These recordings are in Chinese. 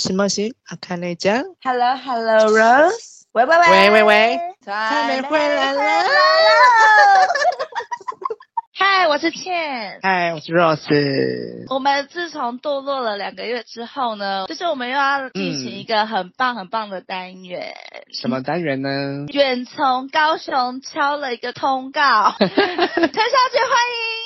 西莫西，阿卡内酱。Hello，Hello，Rose。喂喂喂喂喂喂，蔡美回来了。嗨，我是倩。嗨，我是 Rose。我们自从堕落了两个月之后呢，就是我们又要进行一个很棒很棒的单元。嗯、什么单元呢？远从高雄敲了一个通告，陈小姐欢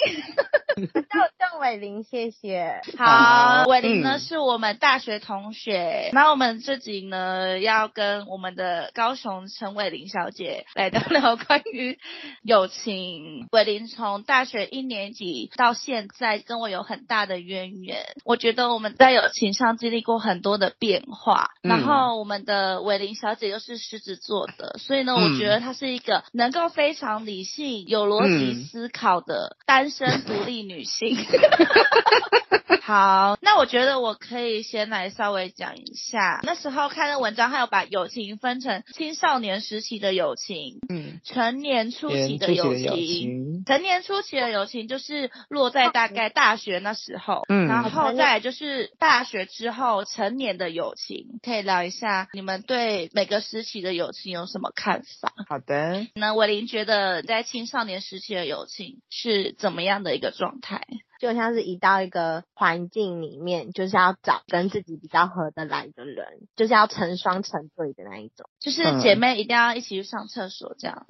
迎。叫郑伟玲，谢谢。好，伟玲呢、嗯、是我们大学同学。那我们这集呢要跟我们的高雄陈伟玲小姐来聊聊 关于友情。伟玲从大大学一年级到现在，跟我有很大的渊源。我觉得我们在友情上经历过很多的变化。嗯、然后我们的伟玲小姐又是狮子座的，所以呢，我觉得她是一个能够非常理性、有逻辑思考的单身独立女性。嗯 好，那我觉得我可以先来稍微讲一下，那时候看的文章，还有把友情分成青少年时期的友情，嗯，成年初期的友情，成年初期。的友情就是落在大概大学那时候，嗯，然后再来就是大学之后成年的友情，可以聊一下你们对每个时期的友情有什么看法？好的，那伟林觉得在青少年时期的友情是怎么样的一个状态？就像是移到一个环境里面，就是要找跟自己比较合得来的人，就是要成双成对的那一种，就是姐妹一定要一起去上厕所这样。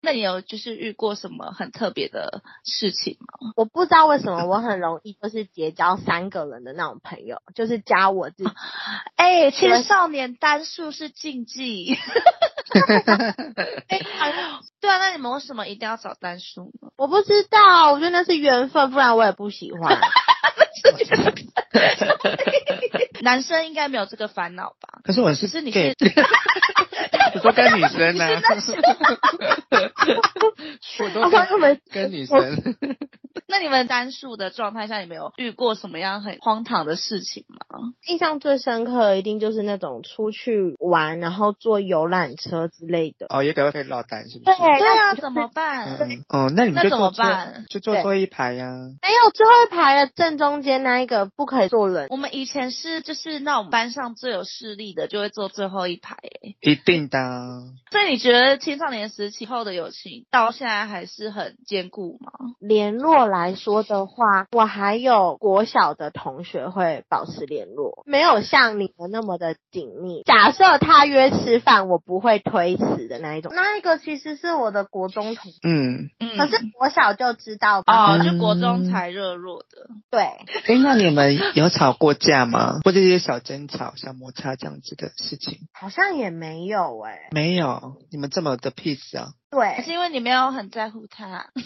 那你有就是遇过什么很特别的事情吗？我不知道为什么我很容易就是结交三个人的那种朋友，就是加我自己。哎、欸，青少年单数是禁忌。对啊，那你们为什么一定要找单数呢？我不知道，我觉得那是缘分，不然我也不喜欢。男生应该没有这个烦恼吧？可是我是，可是你是，我说跟女生呢、啊？我都跟，跟女生。那你们单数的状态下，你们有遇过什么样很荒唐的事情吗？印象最深刻的一定就是那种出去玩，然后坐游览车之类的。哦，也可能会落单，是不是？对对啊，怎么办？嗯、哦，那你们就坐那怎么办？就坐最后一排呀、啊。没有最后一排的正中间那一个不可以坐人。我们以前是就是那种班上最有势力的就会坐最后一排，哎，一定的。所以你觉得青少年时期后的友情到现在还是很坚固吗？联络来说的话，我还有国小的同学会保持联络，没有像你们那么的紧密。假设他约吃饭，我不会推辞的那一种。那一个其实是我的国中同学，嗯嗯，可是国小就知道哦，就国中才热络的。对，哎，那你们有吵过架吗？或者一些小争吵、小摩擦这样子的事情？好像也没有哎、欸，没有，你们这么的 peace 啊？对，是因为你没有很在乎他。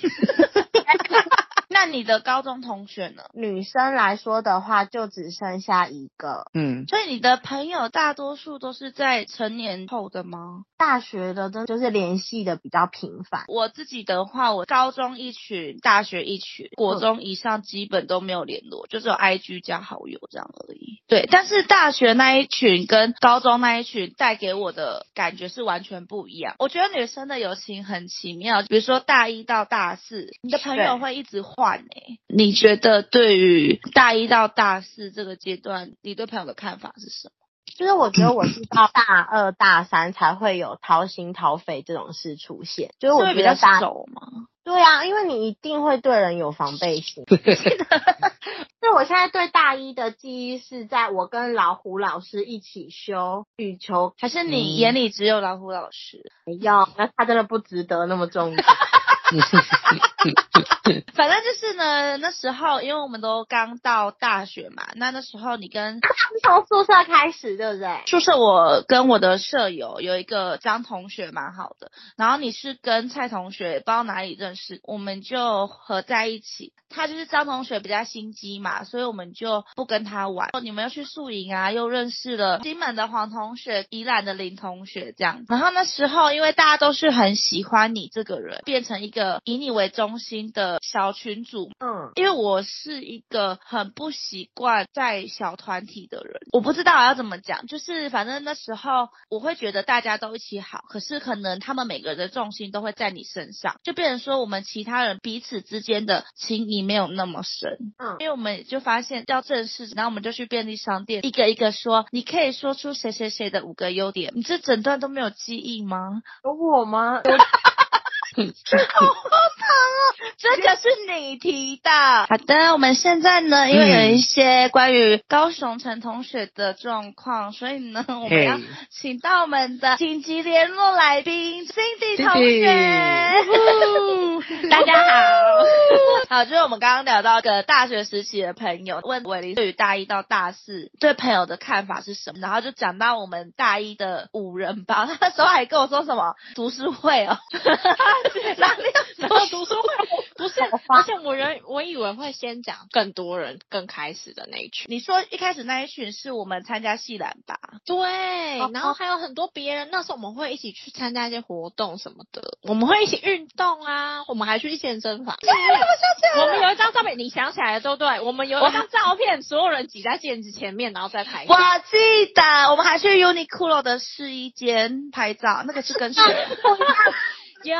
那你的高中同学呢？女生来说的话，就只剩下一个。嗯，所以你的朋友大多数都是在成年后的吗？大学的都就是联系的比较频繁。我自己的话，我高中一群，大学一群，国中以上基本都没有联络，就只有 IG 加好友这样而已。对，但是大学那一群跟高中那一群带给我的感觉是完全不一样。我觉得女生的友情很奇妙，比如说大一到大四，你的朋友会一直换诶。你觉得对于大一到大四这个阶段，你对朋友的看法是什么？就是我觉得我是到大二大三才会有掏心掏肺这种事出现，就是我觉得大熟吗？对啊，因为你一定会对人有防备心。所以我现在对大一的记忆是在我跟老虎老师一起修羽球，还是你眼里只有老虎老师？没有，那他真的不值得那么重要。反正就是呢，那时候因为我们都刚到大学嘛，那那时候你跟从宿舍开始，对不对？宿舍我跟我的舍友有一个张同学蛮好的，然后你是跟蔡同学不知道哪里认识，我们就合在一起。他就是张同学比较心机嘛，所以我们就不跟他玩。你们又去宿营啊，又认识了金门的黄同学、宜兰的林同学这样。然后那时候因为大家都是很喜欢你这个人，变成一个。个以你为中心的小群组。嗯，因为我是一个很不习惯在小团体的人，我不知道要怎么讲，就是反正那时候我会觉得大家都一起好，可是可能他们每个人的重心都会在你身上，就变成说我们其他人彼此之间的情谊没有那么深。嗯，因为我们就发现要正式，然后我们就去便利商店一个一个说，你可以说出谁谁谁的五个优点，你这整段都没有记忆吗？有我吗？这个是你提的。好的，我们现在呢，因为有一些关于高雄陈同学的状况，所以呢，我们要请到我们的紧急联络来宾 Cindy 同学。大家好，好，就是我们刚刚聊到一个大学时期的朋友，问伟林对于大一到大四对朋友的看法是什么，然后就讲到我们大一的五人帮，他那时候还跟我说什么读书会哦。哪里有什么读书会？不是，而且我人我以为会先讲更多人更开始的那一群。你说一开始那一群是我们参加戏篮吧？对，然后还有很多别人。那时候我们会一起去参加一些活动什么的，我们会一起运动啊，我们还去健身房。我们有一张照片，你想起来了对不对？我们有一张照片，所有人挤在镜子前面，然后再拍。我记得，我们还去 Uniqlo 的试衣间拍照，那个是跟谁？有，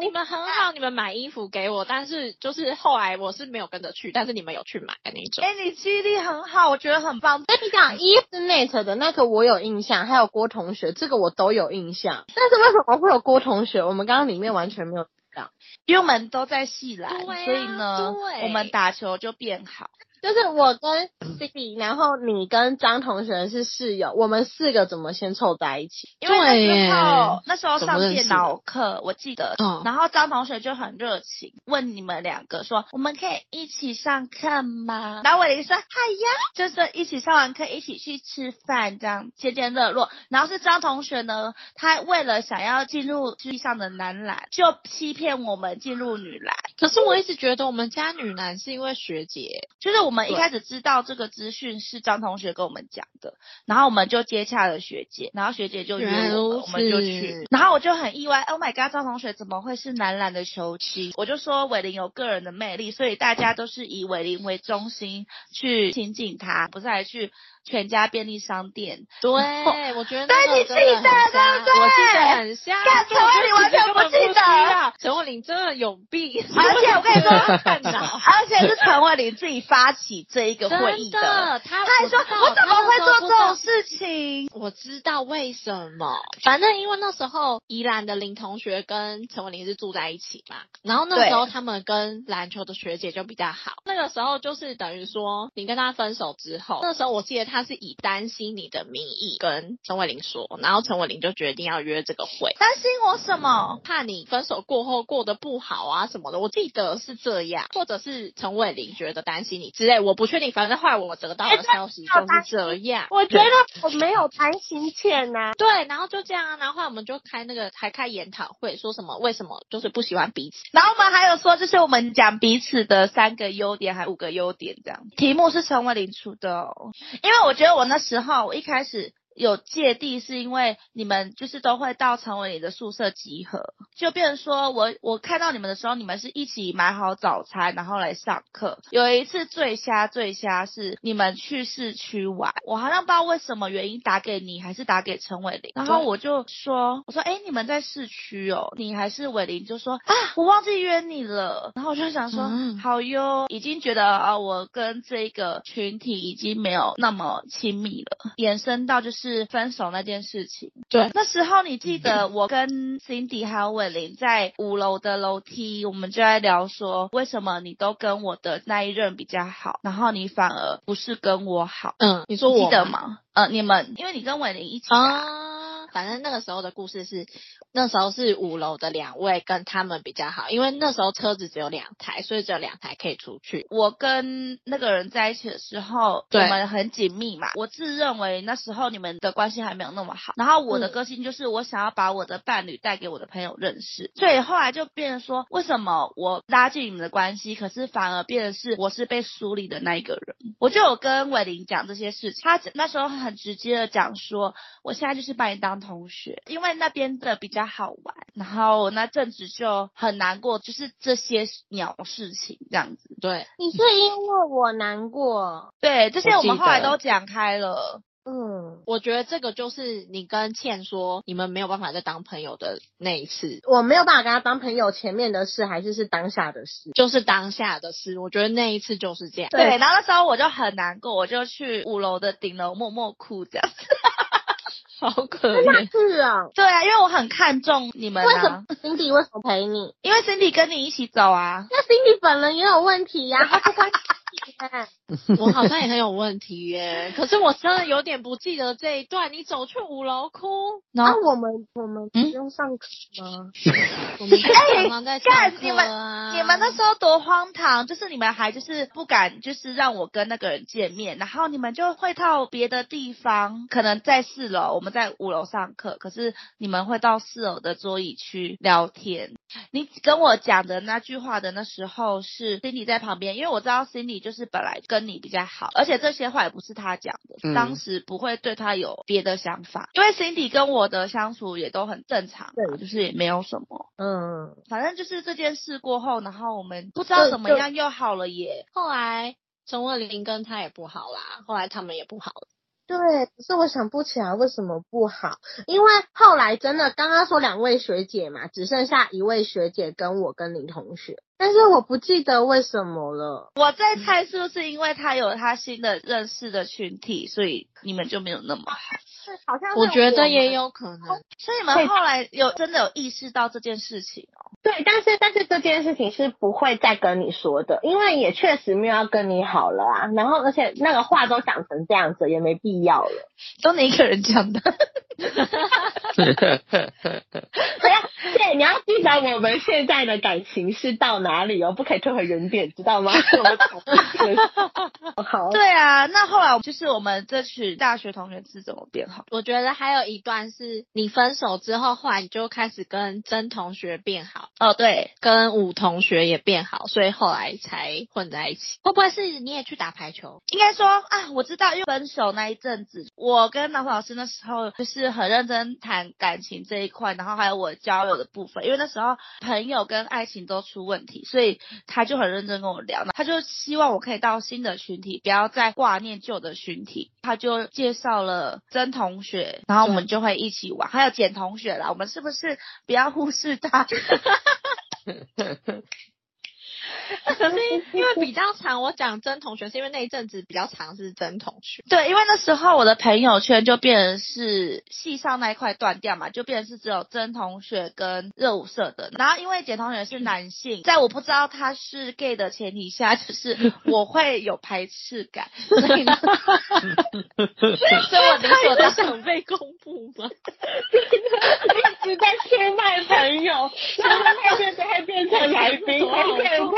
你们很好，你们买衣服给我，但是就是后来我是没有跟着去，但是你们有去买的那种。哎、欸，你记忆力很好，我觉得很棒。跟你讲，EastNet 的那个我有印象，还有郭同学，这个我都有印象。但是为什么会有郭同学？我们刚刚里面完全没有讲，因为我们都在系篮，啊、所以呢，我们打球就变好。就是我跟 Cindy，然后你跟张同学是室友，我们四个怎么先凑在一起？因为那时候那时候上电脑课，我记得，嗯，然后张同学就很热情，问你们两个说，我们可以一起上课吗？然后伟林说，嗨呀，就是一起上完课一起去吃饭，这样接见热络。然后是张同学呢，他为了想要进入地上的男篮，就欺骗我们进入女篮。可是我一直觉得我们家女篮是因为学姐，就是我。我们一开始知道这个资讯是张同学跟我们讲的，然后我们就接洽了学姐，然后学姐就约我们，我们就去，然后我就很意外，Oh my god，张同学怎么会是男篮的球星？我就说伟林有个人的魅力，所以大家都是以伟林为中心去亲近他，不是来去。全家便利商店，对，我觉得那个真的很像，我记得很像。但陈伟林完全不记得，陈伟林真的有病。而且我跟你说，而且是陈伟林自己发起这一个会议的，他他还说，我怎么会做这种事情？我知道为什么，反正因为那时候宜兰的林同学跟陈伟林是住在一起嘛，然后那时候他们跟篮球的学姐就比较好。那个时候就是等于说，你跟他分手之后，那时候我记得。他是以担心你的名义跟陈伟林说，然后陈伟林就决定要约这个会。担心我什么？怕你分手过后过得不好啊什么的。我记得是这样，或者是陈伟林觉得担心你之类，我不确定。反正后来我得到的消息就是这样。我觉得我没有谈心浅呐。对，然后就这样啊，然后后来我们就开那个还开研讨会，说什么为什么就是不喜欢彼此。然后我们还有说，就是我们讲彼此的三个优点，还五个优点这样。题目是陈伟林出的哦，因为。我觉得我那时候，我一开始。有芥蒂是因为你们就是都会到陈伟林的宿舍集合，就变成说我我看到你们的时候，你们是一起买好早餐然后来上课。有一次最瞎最瞎是你们去市区玩，我好像不知道为什么原因打给你还是打给陈伟林，然后我就说我说哎你们在市区哦，你还是伟林就说啊我忘记约你了，然后我就想说、嗯、好哟，已经觉得啊我跟这个群体已经没有那么亲密了，延伸到就是。是分手那件事情，对，那时候你记得我跟 Cindy 还有伟林在五楼的楼梯，我们就在聊说，为什么你都跟我的那一任比较好，然后你反而不是跟我好？嗯，你说我记得吗？呃，你们因为你跟伟林一起啊，反正那个时候的故事是。那时候是五楼的两位跟他们比较好，因为那时候车子只有两台，所以只有两台可以出去。我跟那个人在一起的时候，我们很紧密嘛。我自认为那时候你们的关系还没有那么好。然后我的个性就是我想要把我的伴侣带给我的朋友认识，所以后来就变成说，为什么我拉近你们的关系，可是反而变成是我是被疏离的那一个人？我就有跟伟林讲这些事情，他那时候很直接的讲说，我现在就是把你当当同学，因为那边的比较好玩。然后我那阵子就很难过，就是这些鸟事情这样子。对，你是因为我难过。对，这些我们后来都讲开了。嗯，我觉得这个就是你跟倩说你们没有办法再当朋友的那一次。我没有办法跟他当朋友，前面的事还是是当下的事，就是当下的事。我觉得那一次就是这样。对，然后那时候我就很难过，我就去五楼的顶楼默默哭这样子。好可怜。是啊，对啊，因为我很看重你们啊。为什么 Cindy 为什么陪你？因为 Cindy 跟你一起走啊。那 Cindy 本人也有问题呀，他不关心。我好像也很有问题耶，可是我真的有点不记得这一段。你走去五楼哭，然后我们我们不用上课吗？我们常常在上课啊。你们你们那时候多荒唐，就是你们还就是不敢就是让我跟那个人见面，然后你们就会到别的地方，可能在四楼，我们在五楼上课，可是你们会到四楼的桌椅去聊天。你跟我讲的那句话的那时候是 Cindy 在旁边，因为我知道 Cindy 就是本来跟你比较好，而且这些话也不是他讲的，嗯、当时不会对他有别的想法，因为 Cindy 跟我的相处也都很正常，对，就是也没有什么，嗯，反正就是这件事过后，然后我们不知道怎么样又好了耶，后来陈慧琳跟他也不好啦，后来他们也不好了。对，可是我想不起来为什么不好，因为后来真的刚刚说两位学姐嘛，只剩下一位学姐跟我跟林同学，但是我不记得为什么了。我在猜是不是因为他有他新的认识的群体，所以你们就没有那么好。是，好像我觉得也有可能。所以你们后来有真的有意识到这件事情哦？对，但是但是这件事情是不会再跟你说的，因为也确实没有要跟你好了啊。然后而且那个话都讲成这样子，也没必要了。都你一个人讲的。对呀，对，你要记得我们现在的感情是到哪里哦，不可以退回原点，知道吗？好。对啊，那后来就是我们这群大学同学是怎么变好？我觉得还有一段是你分手之后，后来你就开始跟曾同学变好。哦，对，跟武同学也变好，所以后来才混在一起。会不会是你也去打排球？应该说啊，我知道，因为分手那一阵子，我跟南虎老师那时候就是很认真谈感情这一块，然后还有我交我的部分，因为那时候朋友跟爱情都出问题，所以他就很认真跟我聊，他就希望我可以到新的群体，不要再挂念旧的群体。他就介绍了曾同学，然后我们就会一起玩，还有简同学啦，我们是不是不要忽视他？可是因为比较长，我讲曾同学是因为那一阵子比较长是曾同学。对，因为那时候我的朋友圈就变成是系上那一块断掉嘛，就变成是只有曾同学跟热舞社的。然后因为简同学是男性，在我不知道他是 gay 的前提下，就是我会有排斥感，所以呢，所以我理所当然想被公布吗？一直在出卖朋友，然后他现在还变成来宾，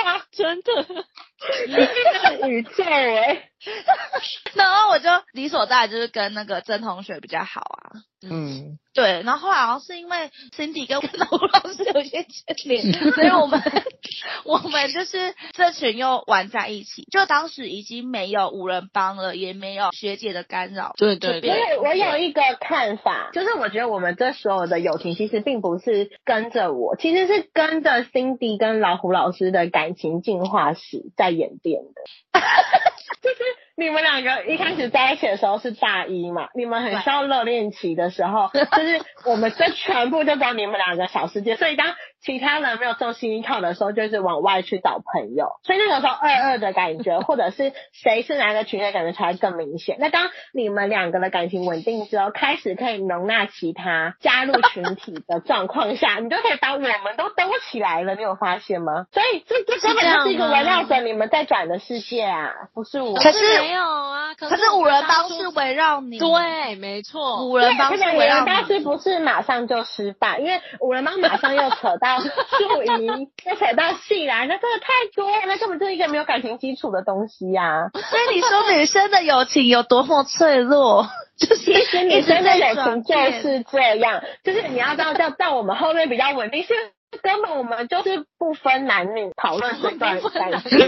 好可怕。真的，宇宙哎，然后我就理所当然就是跟那个曾同学比较好啊，嗯。对，然后后来好像是因为 Cindy 跟老老师有些牵连，所以我们我们就是这群又玩在一起。就当时已经没有五人帮了，也没有学姐的干扰。对对对。因为我有一个看法，就是我觉得我们这所有的友情其实并不是跟着我，其实是跟着 Cindy 跟老虎老师的感情进化史在演变的。就是你们两个一开始在一起的时候是大一嘛，你们很需要热恋期的时候，就是我们这全部就走你们两个小世界，所以当其他人没有重心依靠的时候，就是往外去找朋友，所以那个时候二二的感觉，或者是谁是哪个群的感觉才会更明显。那当你们两个的感情稳定之后，开始可以容纳其他加入群体的状况下，你就可以把我们都兜起来了。你有发现吗？所以这这根本就是一个围绕着你们在转的世界啊，不是我。可是没有啊，可是，可是五人帮是围绕你。对，没错，五人帮是围绕你。五人帮是不是马上就失败？因为五人帮马上又扯到。树仪又扯到戏啦，那真的太多了，那根本就是一个没有感情基础的东西呀、啊。所以你说女生的友情有多么脆弱？就是其实女生的友情就是这样，就是你要知道，在在我们后面比较稳定是。根本我们就是不分男女讨论这段感情，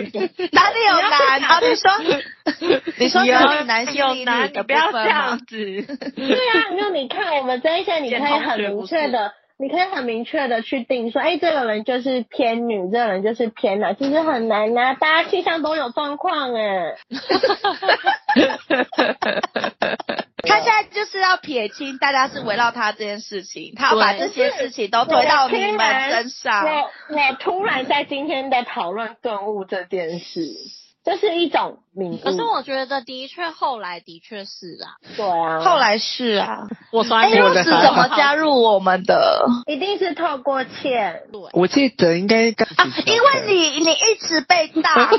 哪里有男？啊，你说，你说有男有男，你不要这样子。对啊，那你看我们这一些，你可以很明确的。你可以很明确的去定说，哎、欸，这个人就是偏女，这个人就是偏男，其实很难啊，大家气象都有状况哎。他现在就是要撇清，大家是围绕他这件事情，他要把这些事情都推到你们身上。我我突然在今天在讨论顿悟这件事。这是一种名，可是我觉得的确后来的确是啊，对啊，后来是啊，我说没有是怎么加入我们的？一定是透过倩，对，我记得应该刚啊，因为你你一直被打，然后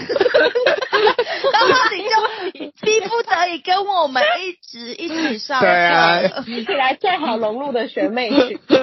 你就逼不得已跟我们一直一起上课，啊、一起来最好融入的学妹群，对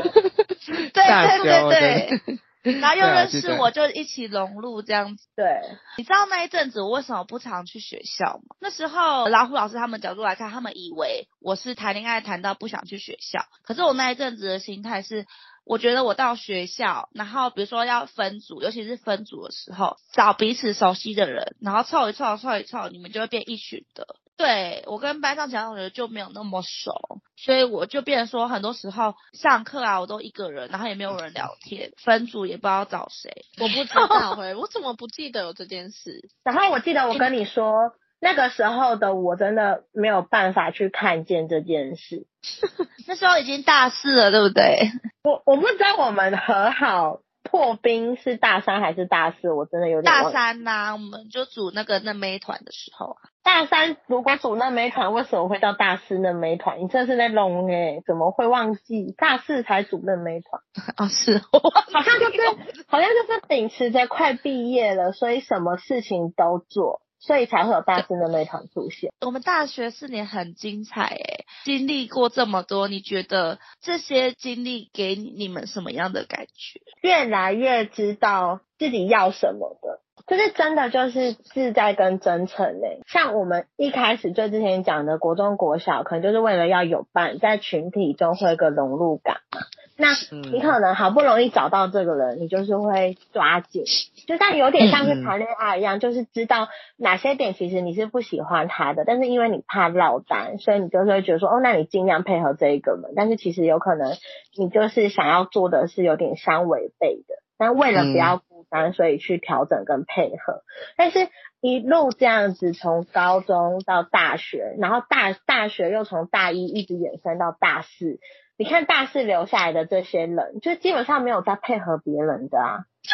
对对对。然后又认识我，就一起融入这样子。对，你知道那一阵子我为什么不常去学校吗？那时候老虎老师他们角度来看，他们以为我是谈恋爱谈到不想去学校。可是我那一阵子的心态是，我觉得我到学校，然后比如说要分组，尤其是分组的时候，找彼此熟悉的人，然后凑一凑，凑一凑，你们就会变一群的。对，我跟班上其他同学就没有那么熟，所以我就变成说，很多时候上课啊，我都一个人，然后也没有人聊天，分组也不知道找谁。我不知道哎，我怎么不记得有这件事？然后我记得我跟你说，欸、那个时候的我真的没有办法去看见这件事。那时候已经大四了，对不对？我我不知道我们和好。破冰是大三还是大四？我真的有点大三呐、啊，我们就组那个嫩妹团的时候啊。大三如果组嫩妹团，为什么会到大四嫩妹团？你这是在弄哎？怎么会忘记大四才组嫩妹团？啊，是，好像就是好像就是秉持着快毕业了，所以什么事情都做。所以才会有大四的那团出现。我们大学四年很精彩诶，经历过这么多，你觉得这些经历给你们什么样的感觉？越来越知道自己要什么的，就是真的就是自在跟真诚诶。像我们一开始最之前讲的国中国小，可能就是为了要有伴，在群体中会有个融入感嘛。那你可能好不容易找到这个人，你就是会抓紧，就像有点像是谈恋爱一样，就是知道哪些点其实你是不喜欢他的，但是因为你怕落单，所以你就是会觉得说，哦，那你尽量配合这一个人，但是其实有可能你就是想要做的是有点相违背的，但为了不要孤单，所以去调整跟配合，但是一路这样子从高中到大学，然后大大学又从大一一直延伸到大四。你看大四留下来的这些人，就基本上没有在配合别人的啊，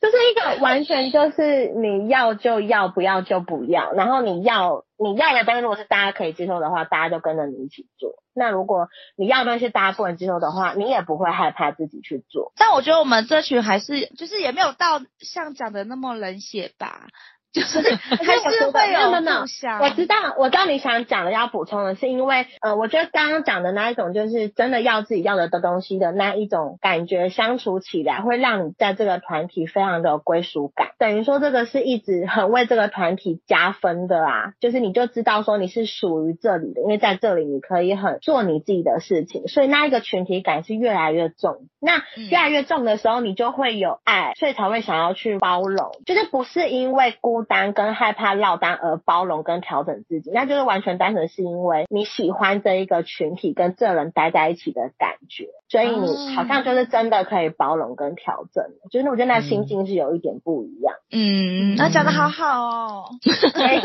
就是一个完全就是你要就要，不要就不要。然后你要你要的东西，如果是大家可以接受的话，大家就跟着你一起做。那如果你要的东西大家不能接受的话，你也不会害怕自己去做。但我觉得我们这群还是就是也没有到像讲的那么冷血吧。就是 还是会有梦想。我知道，我知道你想讲的要补充的是，因为呃，我觉得刚刚讲的那一种，就是真的要自己要的的东西的那一种感觉，相处起来会让你在这个团体非常的有归属感。等于说，这个是一直很为这个团体加分的啊，就是你就知道说你是属于这里的，因为在这里你可以很做你自己的事情，所以那一个群体感是越来越重。那越来越重的时候，你就会有爱，所以才会想要去包容，就是不是因为孤。单跟害怕落单而包容跟调整自己，那就是完全单纯是因为你喜欢这一个群体跟这人待在一起的感觉，所以你好像就是真的可以包容跟调整，就是我觉得那心境是有一点不一样。嗯，那讲的好好哦，谢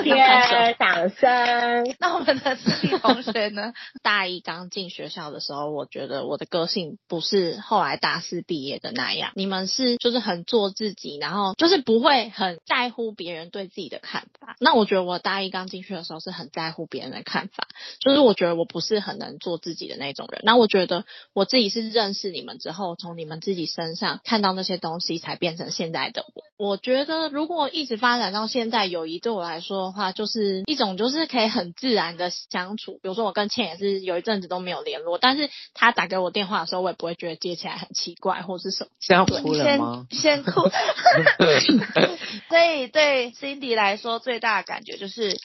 谢 掌声。那我们的思丽同学呢？大一刚进学校的时候，我觉得我的个性不是后来大四毕业的那样。你们是就是很做自己，然后就是不会很在乎别人。对自己的看法，那我觉得我大一刚进去的时候是很在乎别人的看法，就是我觉得我不是很能做自己的那种人。那我觉得我自己是认识你们之后，从你们自己身上看到那些东西，才变成现在的我。我觉得如果一直发展到现在，友谊对我来说的话，就是一种就是可以很自然的相处。比如说我跟倩也是有一阵子都没有联络，但是他打给我电话的时候，我也不会觉得接起来很奇怪或是什么。先要哭了吗？先，先哭。所 以对。Cindy 来说，最大的感觉就是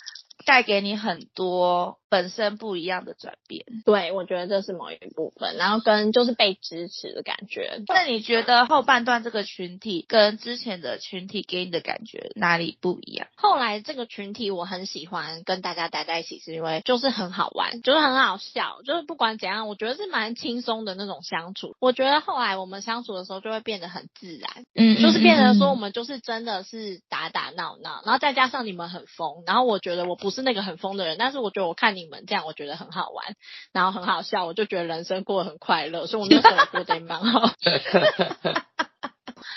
带给你很多本身不一样的转变。对，我觉得这是某一部分，然后跟就是被支持的感觉。那你觉得后半段这个群体跟之前的群体给你的感觉哪里不一样？后来这个群体我很喜欢跟大家待在一起，是因为就是很好玩，就是很好笑，就是不管怎样，我觉得是蛮轻松的那种相处。我觉得后来我们相处的时候就会变得很自然，嗯，就是变得说我们就是真的是打打闹闹，然后再加上你们很疯，然后我觉得我不不是那个很疯的人，但是我觉得我看你们这样，我觉得很好玩，然后很好笑，我就觉得人生过得很快乐，所以我那时候过得蛮好。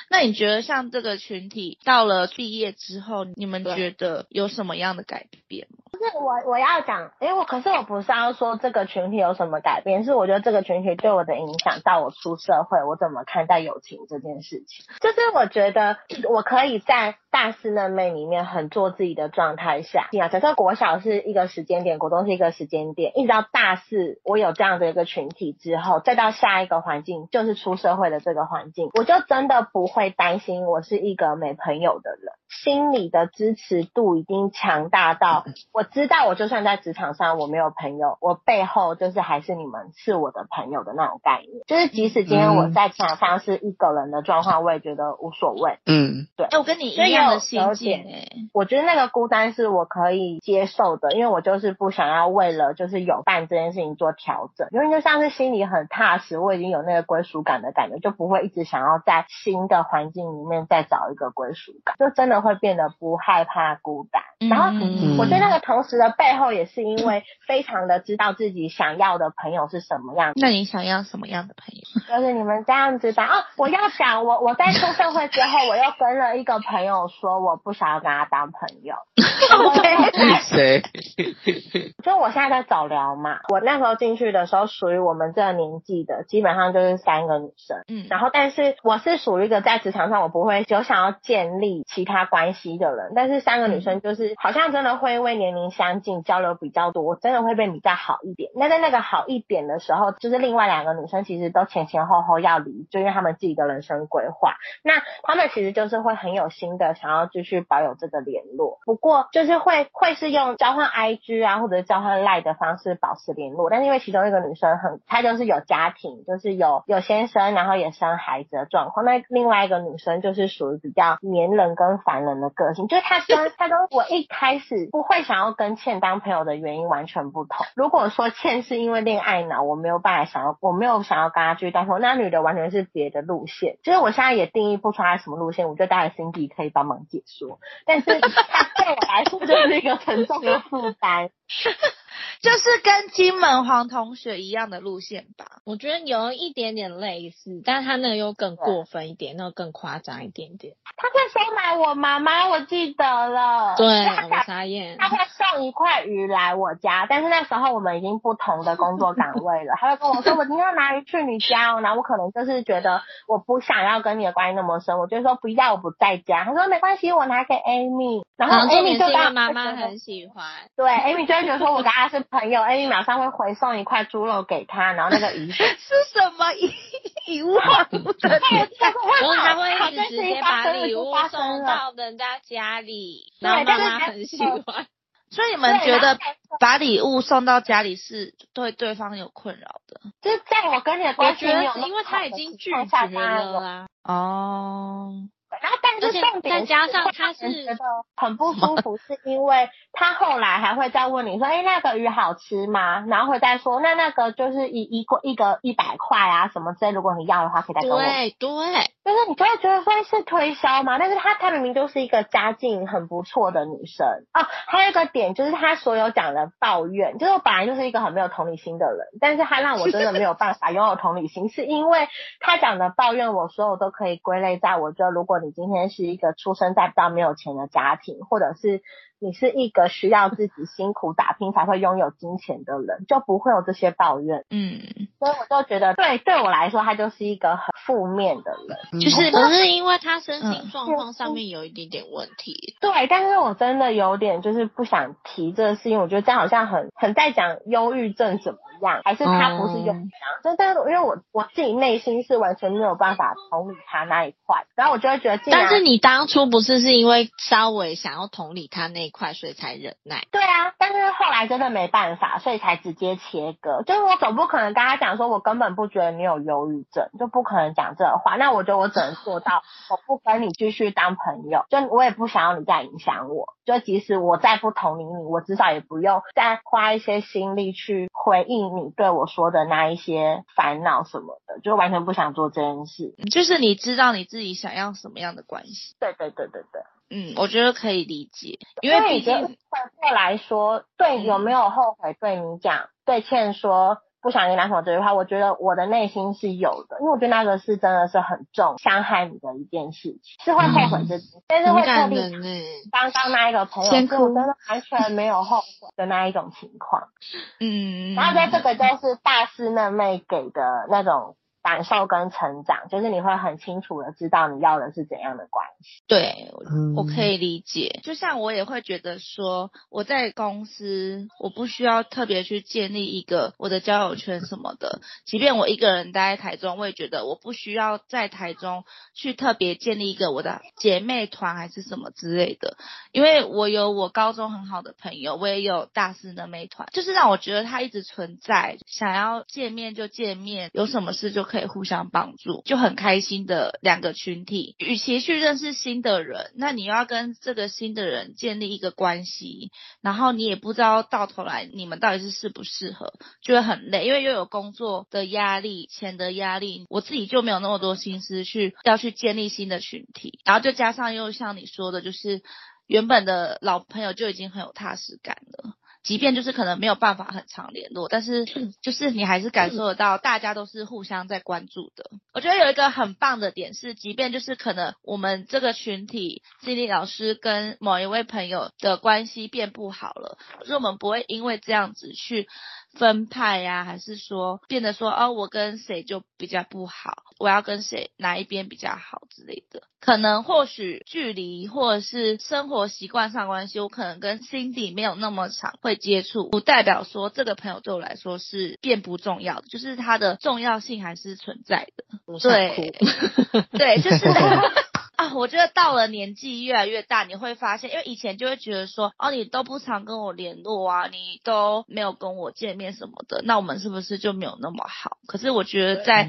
那你觉得像这个群体到了毕业之后，你们觉得有什么样的改变吗？是我我要讲，因为我可是我不是要说这个群体有什么改变，是我觉得这个群体对我的影响，到我出社会，我怎么看待友情这件事情。就是我觉得我可以在大四那妹里面很做自己的状态下，假设国小是一个时间点，国中是一个时间点，一直到大四我有这样的一个群体之后，再到下一个环境，就是出社会的这个环境，我就真的不会担心我是一个没朋友的人。心理的支持度已经强大到，我知道我就算在职场上我没有朋友，我背后就是还是你们是我的朋友的那种概念。就是即使今天我在职场上是一个人的状况，我也觉得无所谓。嗯，对。哎，我跟你一样的心境哎。我觉得那个孤单是我可以接受的，因为我就是不想要为了就是有伴这件事情做调整，因为就像是心里很踏实，我已经有那个归属感的感觉，就不会一直想要在新的环境里面再找一个归属感，就真的。会变得不害怕孤单，然后我觉得那个同时的背后也是因为非常的知道自己想要的朋友是什么样。那你想要什么样的朋友？就是你们这样子吧。哦，我要讲我我在出社会之后，我又跟了一个朋友说我不想要跟他当朋友。谁？就我现在在早聊嘛，我那时候进去的时候，属于我们这个年纪的，基本上就是三个女生。嗯，然后但是我是属于一个在职场上我不会有想要建立其他。关系的人，但是三个女生就是好像真的会因为年龄相近，交流比较多，真的会变比较好一点。那在那个好一点的时候，就是另外两个女生其实都前前后后要离，就因为他们自己的人生规划。那他们其实就是会很有心的想要继续保有这个联络，不过就是会会是用用交换 IG 啊或者交换 Line 的方式保持联络。但是因为其中一个女生很，她就是有家庭，就是有有先生，然后也生孩子的状况。那另外一个女生就是属于比较黏人跟烦。人的个性，就是她跟她跟我一开始不会想要跟倩当朋友的原因完全不同。如果说倩是因为恋爱脑，我没有办法想要，我没有想要跟他继续当朋友，那女的完全是别的路线。就是我现在也定义不出来什么路线，我觉得大家 Cindy 可以帮忙解说。但是她对我来说就是一个沉重的负担。就是跟金门黄同学一样的路线吧，我觉得有一点点类似，但是他那个又更过分一点，那个更夸张一点点。他会收买我妈妈，我记得了。对，我傻眼。他会送一块鱼来我家，但是那时候我们已经不同的工作岗位了。他会跟我说，我今天要拿鱼去你家，然后我可能就是觉得我不想要跟你的关系那么深，我就说不要，我不在家。他说没关系，我拿给 Amy，然后 Amy 就当妈妈很喜欢。对，Amy 就会觉得说我跟他是。朋友 Amy 马上会回送一块猪肉给他，然后那个鱼 是什么遗遗物？对，然后他会一直直接把礼物送到人家家里，然后妈妈很喜欢。所以你们觉得把礼物送到家里是对对方有困扰的？就是在我跟你的关系因为他已经拒绝了啊。哦。然后，但是重点再加上他是觉得很不舒服，是因为他后来还会再问你说：“哎，那个鱼好吃吗？”然后会再说：“那那个就是一一个一个一百块啊什么之类，如果你要的话，可以再跟我。”对对，就是你就会觉得说是推销嘛，但是他他明明就是一个家境很不错的女生哦。还有一个点就是他所有讲的抱怨，就是我本来就是一个很没有同理心的人，但是他让我真的没有办法拥有同理心，是因为他讲的抱怨，我所有都可以归类在我觉得如果。你今天是一个出生在比较没有钱的家庭，或者是你是一个需要自己辛苦打拼才会拥有金钱的人，就不会有这些抱怨。嗯，所以我就觉得对对我来说，他就是一个很负面的人，就是可是因为他身心状况上面有一点点问题。对，但是我真的有点就是不想提这个事情，我觉得这样好像很很在讲忧郁症怎么样，还是他不是忧郁症？就但是因为我我自己内心是完全没有办法同理他那一块，然后我就会觉得，但是你当初不是是因为稍微想要同理他那一块，所以才忍耐？对啊，但是后来真的没办法，所以才直接切割。就是我总不可能跟他讲说，我根本不觉得你有忧郁症，就不可能讲这话。那我觉得我只能做到，我不跟你继续当朋友，就我也不想要你再影响我。就即使我再不同意你，我至少也不用再花一些心力去回应你对我说的那一些烦恼什么的，就完全不想做这件事。就是你知道你自己想要什么样的关系？对对对对对。嗯，我觉得可以理解，因为毕竟反过来说，对有没有后悔？对你讲，对倩说不想跟男朋友这句话，我觉得我的内心是有的，因为我觉得那个是真的是很重伤害你的一件事情，是会后悔的，嗯、但是会特地刚刚那一个朋友，是我真的完全没有后悔的那一种情况。嗯，然后在这个就是大师嫩妹给的那种。感受跟成长，就是你会很清楚的知道你要的是怎样的关系。对，我可以理解。就像我也会觉得说，我在公司，我不需要特别去建立一个我的交友圈什么的。即便我一个人待在台中，我也觉得我不需要在台中去特别建立一个我的姐妹团还是什么之类的。因为我有我高中很好的朋友，我也有大四的妹团，就是让我觉得它一直存在。想要见面就见面，有什么事就。可以互相帮助，就很开心的两个群体。与其去认识新的人，那你又要跟这个新的人建立一个关系，然后你也不知道到头来你们到底是适不适合，就会很累，因为又有工作的压力、钱的压力，我自己就没有那么多心思去要去建立新的群体，然后就加上又像你说的，就是原本的老朋友就已经很有踏实感了。即便就是可能没有办法很常联络，但是就是你还是感受得到大家都是互相在关注的。我觉得有一个很棒的点是，即便就是可能我们这个群体心理老师跟某一位朋友的关系变不好了，可是我们不会因为这样子去。分派呀、啊，还是说变得说哦，我跟谁就比较不好，我要跟谁哪一边比较好之类的。可能或许距离或者是生活习惯上关系，我可能跟 Cindy 没有那么常会接触，不代表说这个朋友对我来说是变不重要的，就是它的重要性还是存在的。对，对，就是。啊，我觉得到了年纪越来越大，你会发现，因为以前就会觉得说，哦，你都不常跟我联络啊，你都没有跟我见面什么的，那我们是不是就没有那么好？可是我觉得在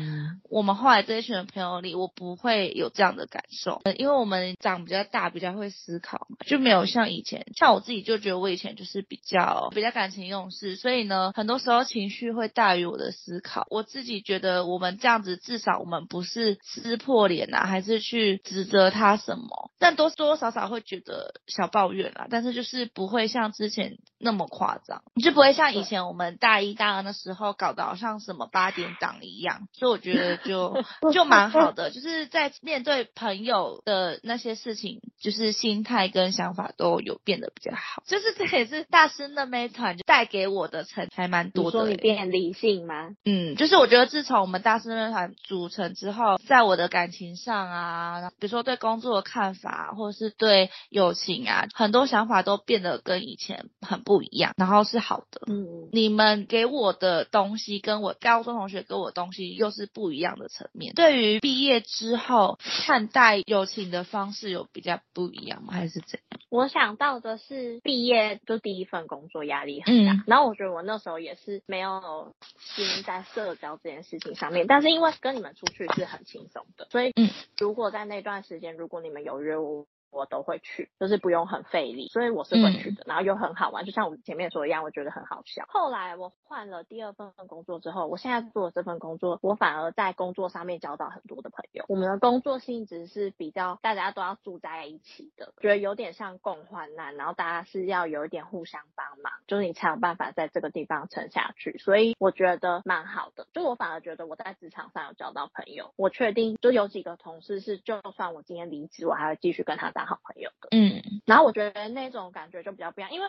我们后来这一群的朋友里，我不会有这样的感受，因为我们长比较大，比较会思考嘛，就没有像以前，像我自己就觉得我以前就是比较比较感情用事，所以呢，很多时候情绪会大于我的思考。我自己觉得我们这样子，至少我们不是撕破脸啊，还是去指责。他什么？但多多少少会觉得小抱怨啦，但是就是不会像之前那么夸张，你就不会像以前我们大一、大二的时候搞得好像什么八点档一样。所以我觉得就 就蛮好的，就是在面对朋友的那些事情，就是心态跟想法都有变得比较好。就是这也是大师那妹团就带给我的成还蛮多的、欸。你说你变理性吗？嗯，就是我觉得自从我们大师那妹团组成之后，在我的感情上啊，比如说对。对工作的看法，或者是对友情啊，很多想法都变得跟以前很不一样，然后是好的。嗯，你们给我的东西，跟我高中同学给我的东西又是不一样的层面。对于毕业之后看待友情的方式有比较不一样吗？还是怎样？我想到的是毕业就第一份工作压力很大，嗯，然后我觉得我那时候也是没有心在社交这件事情上面，但是因为跟你们出去是很轻松的，所以如果在那段时间。如果你们有约我。我都会去，就是不用很费力，所以我是会去的。嗯、然后又很好玩，就像我们前面说的一样，我觉得很好笑。后来我换了第二份工作之后，我现在做的这份工作，我反而在工作上面交到很多的朋友。我们的工作性质是比较大家都要住在一起的，觉得有点像共患难，然后大家是要有一点互相帮忙，就是你才有办法在这个地方撑下去。所以我觉得蛮好的，就我反而觉得我在职场上有交到朋友。我确定就有几个同事是，就算我今天离职，我还会继续跟他打。当好朋友的。嗯，然后我觉得那种感觉就比较不一样，因为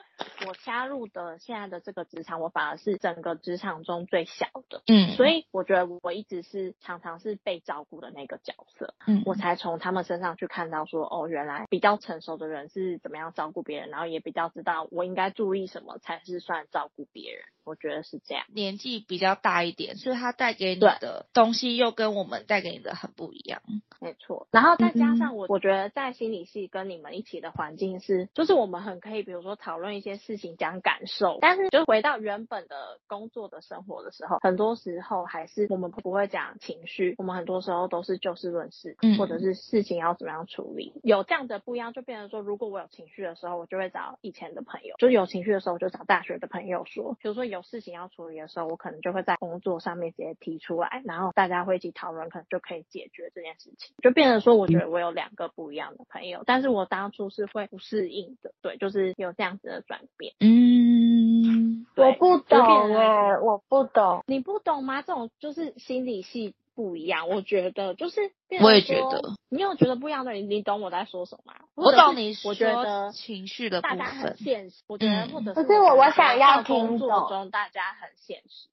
我加入的现在的这个职场，我反而是整个职场中最小的。嗯，所以我觉得我一直是常常是被照顾的那个角色。嗯，我才从他们身上去看到说，哦，原来比较成熟的人是怎么样照顾别人，然后也比较知道我应该注意什么才是算照顾别人。我觉得是这样，年纪比较大一点，所以他带给你的东西又跟我们带给你的很不一样。没错，然后再加上我，我觉得在心理系跟你们一起的环境是，就是我们很可以，比如说讨论一些事情，讲感受。但是就回到原本的工作的生活的时候，很多时候还是我们不会讲情绪，我们很多时候都是就事论事，嗯，或者是事情要怎么样处理。有这样的不一样，就变成说，如果我有情绪的时候，我就会找以前的朋友；就是有情绪的时候，我就找大学的朋友说。比如说有事情要处理的时候，我可能就会在工作上面直接提出来，然后大家会一起讨论，可能就可以解决这件事情。就变成说，我觉得我有两个不一样的朋友，但是我当初是会不适应的，对，就是有这样子的转变。嗯，我不懂哎，我不懂，你不懂吗？这种就是心理系不一样，我觉得就是。我也觉得，你有觉得不一样的，你你懂我在说什么吗？我懂你，我觉得情绪的部分，大家很现实。我觉得或者是，可是我我想要工作中大家很现实。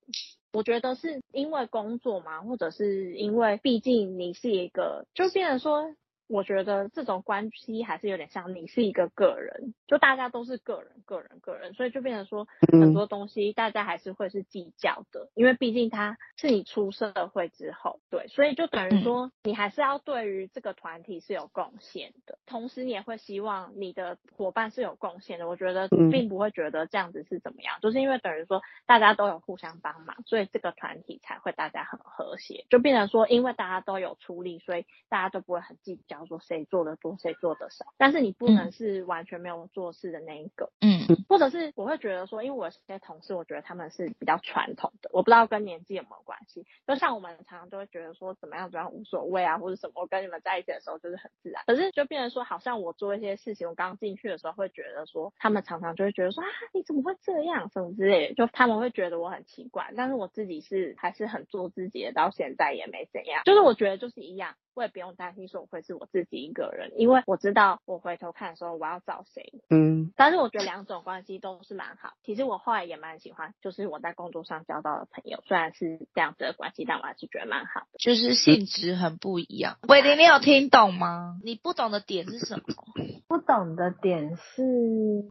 我觉得是因为工作嘛，或者是因为毕竟你是一个，就变成说。我觉得这种关系还是有点像你是一个个人，就大家都是个人，个人，个人，所以就变成说很多东西大家还是会是计较的，因为毕竟他是你出社会之后，对，所以就等于说你还是要对于这个团体是有贡献的，同时你也会希望你的伙伴是有贡献的。我觉得并不会觉得这样子是怎么样，就是因为等于说大家都有互相帮忙，所以这个团体才会大家很和谐，就变成说因为大家都有出力，所以大家都不会很计较。说谁做的多，谁做的少，但是你不能是完全没有做事的那一个，嗯，或者是我会觉得说，因为我有些同事，我觉得他们是比较传统的，我不知道跟年纪有没有关系。就像我们常常都会觉得说，怎么样怎么样无所谓啊，或者什么，我跟你们在一起的时候就是很自然。可是就变成说，好像我做一些事情，我刚进去的时候会觉得说，他们常常就会觉得说啊，你怎么会这样，什么之类的，就他们会觉得我很奇怪。但是我自己是还是很做自己的，到现在也没怎样。就是我觉得就是一样。我也不用担心说我会是我自己一个人，因为我知道我回头看的时候我要找谁。嗯，但是我觉得两种关系都是蛮好。其实我后来也蛮喜欢，就是我在工作上交到的朋友，虽然是这样子的关系，但我还是觉得蛮好的。就是性质很不一样。伟玲，你有听懂吗？你不懂的点是什么？不懂的点是，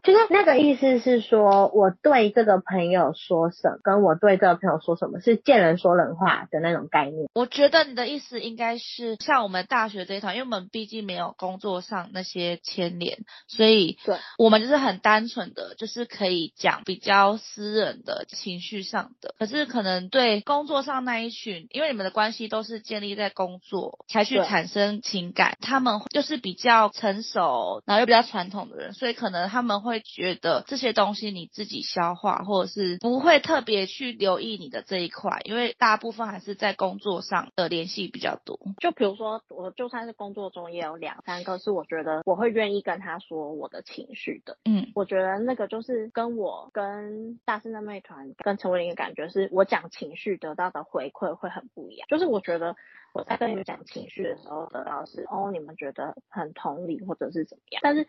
就是那个意思是说，我对这个朋友说什么，跟我对这个朋友说什么是见人说人话的那种概念。我觉得你的意思应该是像我们大学这一团，因为我们毕竟没有工作上那些牵连，所以对，我们就是很单纯的，就是可以讲比较私人的情绪上的。可是可能对工作上那一群，因为你们的关系都是建立在工作才去产生情感，他们就是比较成熟，然后又比较传统的人，所以可能他们会觉得这些东西你自己消化，或者是不会特别去留意你的这一块，因为大部分还是在工作上的联系比较多。就比如说，我就算是工作中也有两三个是我觉得我会愿意跟他说我的情绪的。嗯，我觉得那个就是跟我跟大师那妹团跟陈伟林的感觉是，我讲情绪得到的回馈会很不一样。就是我觉得我在跟你们讲情绪的时候得到的是，哦，你们觉得很同理或者是怎么样，但是。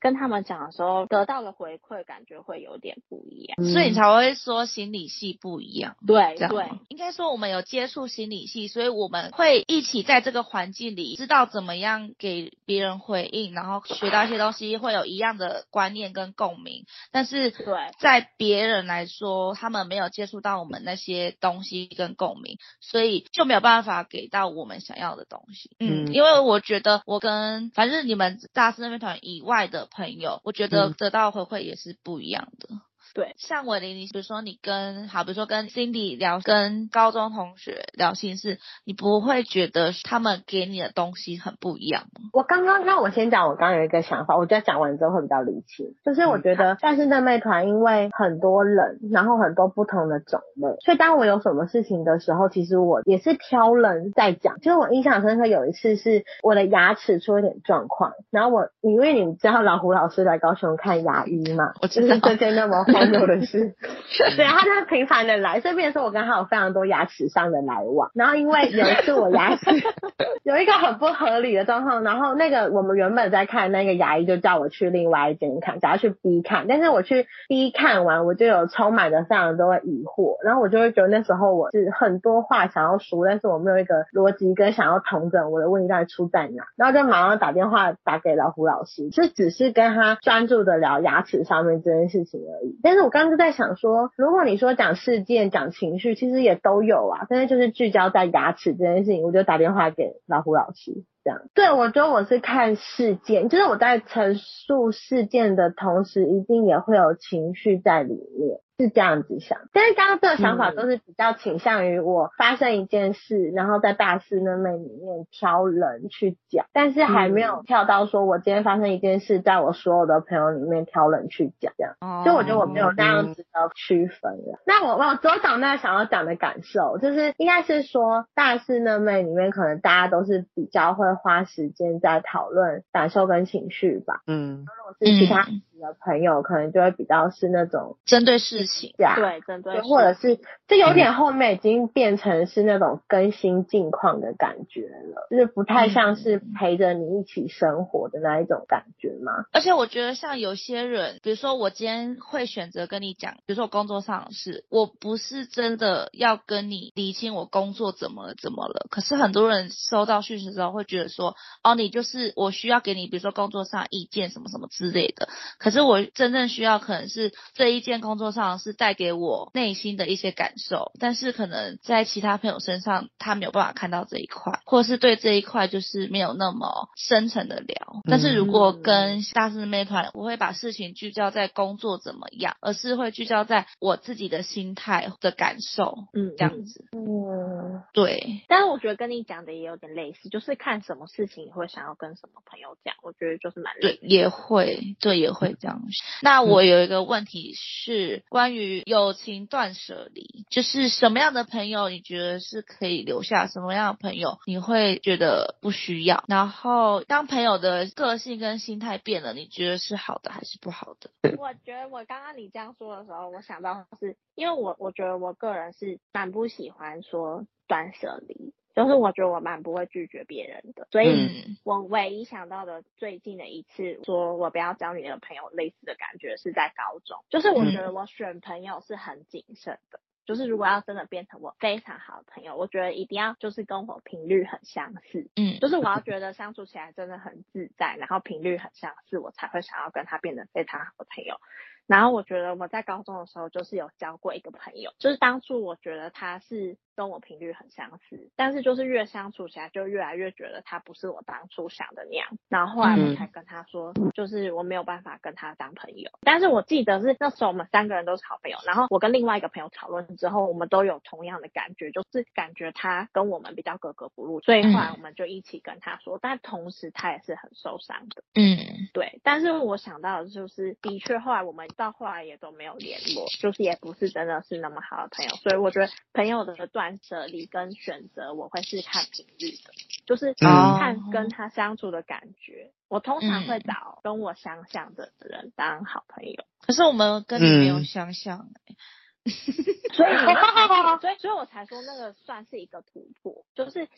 跟他们讲的时候，得到的回馈感觉会有点不一样，嗯、所以你才会说心理系不一样。对对，应该说我们有接触心理系，所以我们会一起在这个环境里，知道怎么样给别人回应，然后学到一些东西，会有一样的观念跟共鸣。但是对，在别人来说，他们没有接触到我们那些东西跟共鸣，所以就没有办法给到我们想要的东西。嗯，因为我觉得我跟反正你们大师那边团以外的。朋友，我觉得得到回馈也是不一样的。对，像伟玲，你比如说你跟好，比如说跟 Cindy 聊，跟高中同学聊心事，你不会觉得他们给你的东西很不一样吗？我刚刚，那我先讲，我刚刚有一个想法，我觉得讲完之后会比较理清。就是我觉得，但是那妹团因为很多人，然后很多不同的种类，所以当我有什么事情的时候，其实我也是挑人在讲。就是我印象深刻有一次是我的牙齿出了点状况，然后我因为你知道老胡老师来高雄看牙医嘛，我就是最近那么。荒谬的事。对，他就是频繁的来，所以变成说我跟他有非常多牙齿上的来往。然后因为有一次我牙齿 有一个很不合理的状况，然后那个我们原本在看那个牙医就叫我去另外一间看，叫他去 B 看，但是我去 B 看完，我就有充满着非常多的疑惑，然后我就会觉得那时候我是很多话想要说，但是我没有一个逻辑跟想要统整我的问题到底出在哪，然后就马上打电话打给老胡老师，就只是跟他专注的聊牙齿上面这件事情而已。但是我刚刚就在想说，如果你说讲事件、讲情绪，其实也都有啊，但是就是聚焦在牙齿这件事情，我就打电话给老胡老师。这样，对，我觉得我是看事件，就是我在陈述事件的同时，一定也会有情绪在里面。是这样子想，但是刚刚这个想法都是比较倾向于我发生一件事，嗯、然后在大师那里面挑人去讲，但是还没有跳到说我今天发生一件事，在我所有的朋友里面挑人去讲这样，所以我觉得我没有那样子的区分了。那我我左找那想要讲的感受，就是应该是说大师那妹里面，可能大家都是比较会花时间在讨论感受跟情绪吧。嗯，如果是其他。嗯的朋友可能就会比较是那种针对事情，对，针对，或者是这有点后面已经变成是那种更新近况的感觉了，就是不太像是陪着你一起生活的那一种感觉嘛。而且我觉得像有些人，比如说我今天会选择跟你讲，比如说我工作上的事，我不是真的要跟你理清我工作怎么怎么了，可是很多人收到讯息之后会觉得说，哦，你就是我需要给你，比如说工作上意见什么什么之类的。可是我真正需要可能是这一件工作上是带给我内心的一些感受，但是可能在其他朋友身上他没有办法看到这一块，或是对这一块就是没有那么深层的聊。但是如果跟大师妹团，我会把事情聚焦在工作怎么样，而是会聚焦在我自己的心态的感受，嗯，这样子，嗯，对。但是我觉得跟你讲的也有点类似，就是看什么事情你会想要跟什么朋友讲，我觉得就是蛮对，也会，对，也会这样。那我有一个问题是关于友情断舍离，就是什么样的朋友你觉得是可以留下，什么样的朋友你会觉得不需要？然后当朋友的个性跟心态变了，你觉得是好的还是不好的？我觉得我刚刚你这样说的时候，我想到是因为我我觉得我个人是蛮不喜欢说断舍离。就是我觉得我蛮不会拒绝别人的，所以我唯一想到的最近的一次说我不要交你的朋友类似的感觉是在高中，就是我觉得我选朋友是很谨慎的，就是如果要真的变成我非常好的朋友，我觉得一定要就是跟我频率很相似，嗯，就是我要 觉得相处起来真的很自在，然后频率很相似，我才会想要跟他变得非常好的朋友。然后我觉得我在高中的时候就是有交过一个朋友，就是当初我觉得他是跟我频率很相似，但是就是越相处起来就越来越觉得他不是我当初想的那样。然后后来我才跟他说，就是我没有办法跟他当朋友。但是我记得是那时候我们三个人都是好朋友，然后我跟另外一个朋友讨论之后，我们都有同样的感觉，就是感觉他跟我们比较格格不入，所以后来我们就一起跟他说，但同时他也是很受伤的。嗯，对。但是我想到的就是，的确后来我们。到后来也都没有联络，就是也不是真的是那么好的朋友，所以我觉得朋友的断舍离跟选择，我会是看频率的，就是看跟他相处的感觉。我通常会找跟我相像的人当好朋友。可是我们跟你没有相像，欸，所以所以所以我才说那个算是一个突破，就是。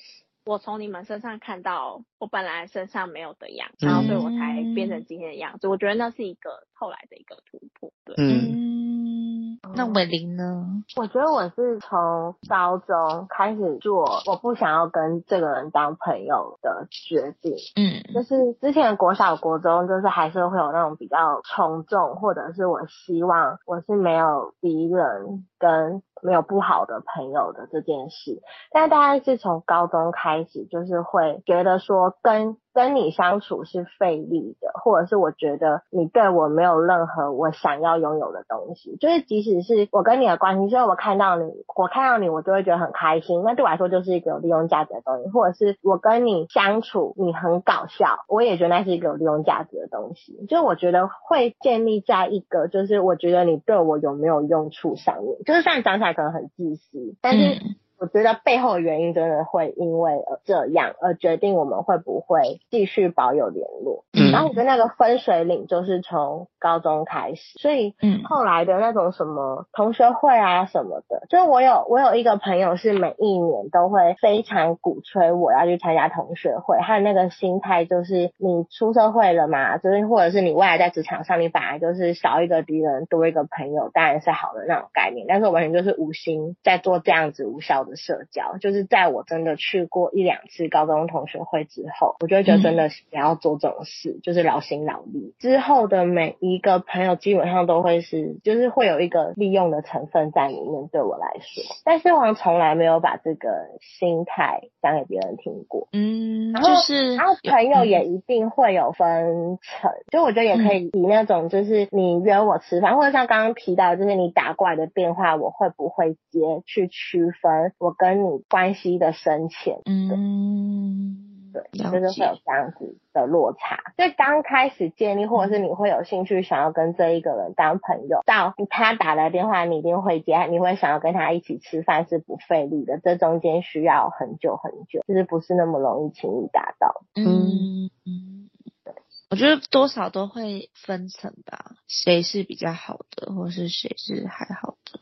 我从你们身上看到我本来身上没有的样子，然后所以我才变成今天的样子。我觉得那是一个后来的一个突破。对，嗯，那伟林呢？我觉得我是从高中开始做我不想要跟这个人当朋友的决定。嗯，就是之前国小国中就是还是会有那种比较从众，或者是我希望我是没有敌人跟。没有不好的朋友的这件事，但大概是从高中开始，就是会觉得说跟。跟你相处是费力的，或者是我觉得你对我没有任何我想要拥有的东西，就是即使是我跟你的关系，所以我看到你，我看到你，我就会觉得很开心，那对我来说就是一个有利用价值的东西，或者是我跟你相处，你很搞笑，我也觉得那是一个有利用价值的东西，就是我觉得会建立在一个就是我觉得你对我有没有用处上面，就是虽然讲起来可能很自私，但是。嗯我觉得背后的原因真的会因为这样而决定我们会不会继续保有联络。然后我觉得那个分水岭就是从高中开始，所以嗯，后来的那种什么同学会啊什么的，就我有我有一个朋友是每一年都会非常鼓吹我要去参加同学会，他的那个心态就是你出社会了嘛，就是或者是你未来在职场上，你本来就是少一个敌人多一个朋友，当然是好的那种概念，但是我完全就是无心在做这样子无效的社交，就是在我真的去过一两次高中同学会之后，我就会觉得真的是不要做这种事，嗯、就是劳心劳力。之后的每一个朋友基本上都会是，就是会有一个利用的成分在里面，对我来说。但是我从来没有把这个心态讲给别人听过。嗯，然后就是，然后朋友也一定会有分层，嗯、就我觉得也可以以那种就是你约我吃饭，嗯、或者像刚刚提到，就是你打过来的电话，我会不会接，去区分我跟你关系的深浅。嗯。对，就是会有这样子的落差。所以刚开始建立，或者是你会有兴趣想要跟这一个人当朋友，到他打来电话，你一定会接，你会想要跟他一起吃饭是不费力的。这中间需要很久很久，就是不是那么容易轻易达到。嗯嗯，对，我觉得多少都会分层吧，谁是比较好的，或是谁是还好的。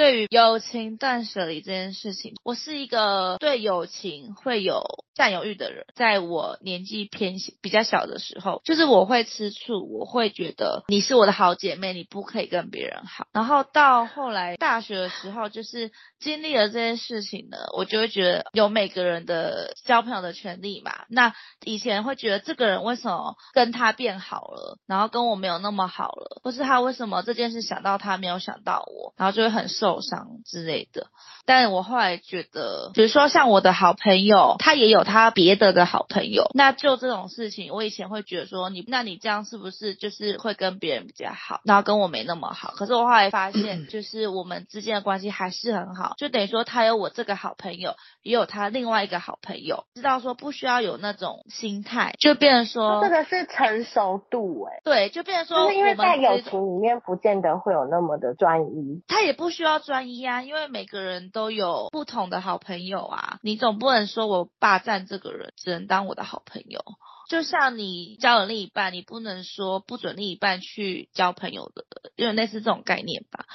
对于友情断舍离这件事情，我是一个对友情会有占有欲的人。在我年纪偏小比较小的时候，就是我会吃醋，我会觉得你是我的好姐妹，你不可以跟别人好。然后到后来大学的时候，就是经历了这件事情呢，我就会觉得有每个人的交朋友的权利嘛。那以前会觉得这个人为什么跟他变好了，然后跟我没有那么好了，或是他为什么这件事想到他没有想到我，然后就会很受。受伤之类的，但我后来觉得，比如说像我的好朋友，他也有他别的的好朋友，那就这种事情，我以前会觉得说你，那你这样是不是就是会跟别人比较好，然后跟我没那么好？可是我后来发现，就是我们之间的关系还是很好，就等于说他有我这个好朋友，也有他另外一个好朋友，知道说不需要有那种心态，就变成说这个是成熟度哎、欸，对，就变成说，就是因为在友情里面不见得会有那么的专一，他也不需要。要专一啊，因为每个人都有不同的好朋友啊，你总不能说我霸占这个人，只能当我的好朋友。就像你交了另一半，你不能说不准另一半去交朋友的，因为类似这种概念吧。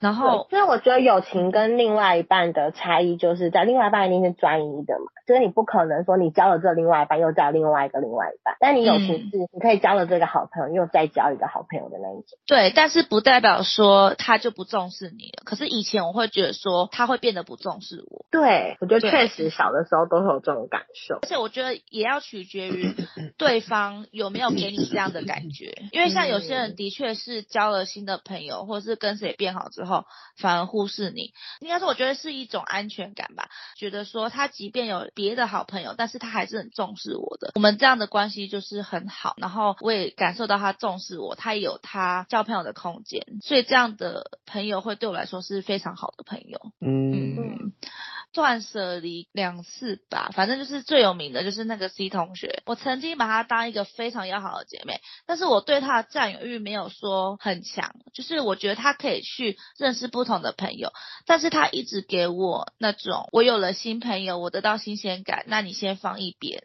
然后，所以我觉得友情跟另外一半的差异，就是在另外一半一定是专一的嘛，就是你不可能说你交了这另外一半又交另外一个另外一半，但你友情是你可以交了这个好朋友又再交一个好朋友的那一种。对，但是不代表说他就不重视你了。可是以前我会觉得说他会变得不重视我。对，我觉得确实小的时候都会有这种感受，而且我觉得也要取决于。对方有没有给你这样的感觉？因为像有些人的确是交了新的朋友，或者是跟谁变好之后，反而忽视你。应该说，我觉得是一种安全感吧，觉得说他即便有别的好朋友，但是他还是很重视我的。我们这样的关系就是很好，然后我也感受到他重视我，他也有他交朋友的空间，所以这样的朋友会对我来说是非常好的朋友。嗯。嗯断舍离两次吧，反正就是最有名的就是那个 C 同学，我曾经把她当一个非常要好的姐妹，但是我对她的占有欲没有说很强，就是我觉得她可以去认识不同的朋友，但是她一直给我那种，我有了新朋友，我得到新鲜感，那你先放一边。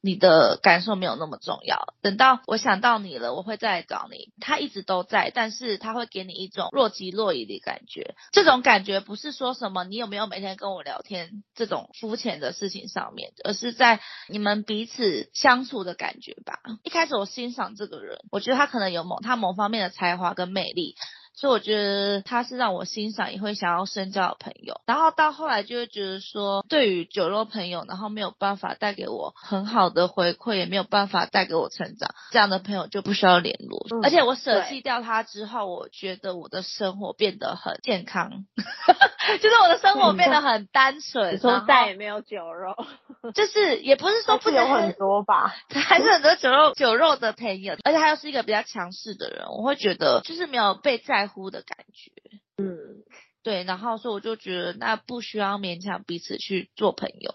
你的感受没有那么重要，等到我想到你了，我会再来找你。他一直都在，但是他会给你一种若即若离的感觉。这种感觉不是说什么你有没有每天跟我聊天这种肤浅的事情上面，而是在你们彼此相处的感觉吧。一开始我欣赏这个人，我觉得他可能有某他某方面的才华跟魅力。所以我觉得他是让我欣赏，也会想要深交的朋友。然后到后来就会觉得说，对于酒肉朋友，然后没有办法带给我很好的回馈，也没有办法带给我成长，这样的朋友就不需要联络。嗯、而且我舍弃掉他之后，我觉得我的生活变得很健康，就是我的生活变得很单纯。你说再也没有酒肉，就是也不是说不有很多吧，还是很多酒肉酒肉的朋友，而且他又是一个比较强势的人，我会觉得就是没有被在。乎的感觉，嗯，对，然后所以我就觉得那不需要勉强彼此去做朋友，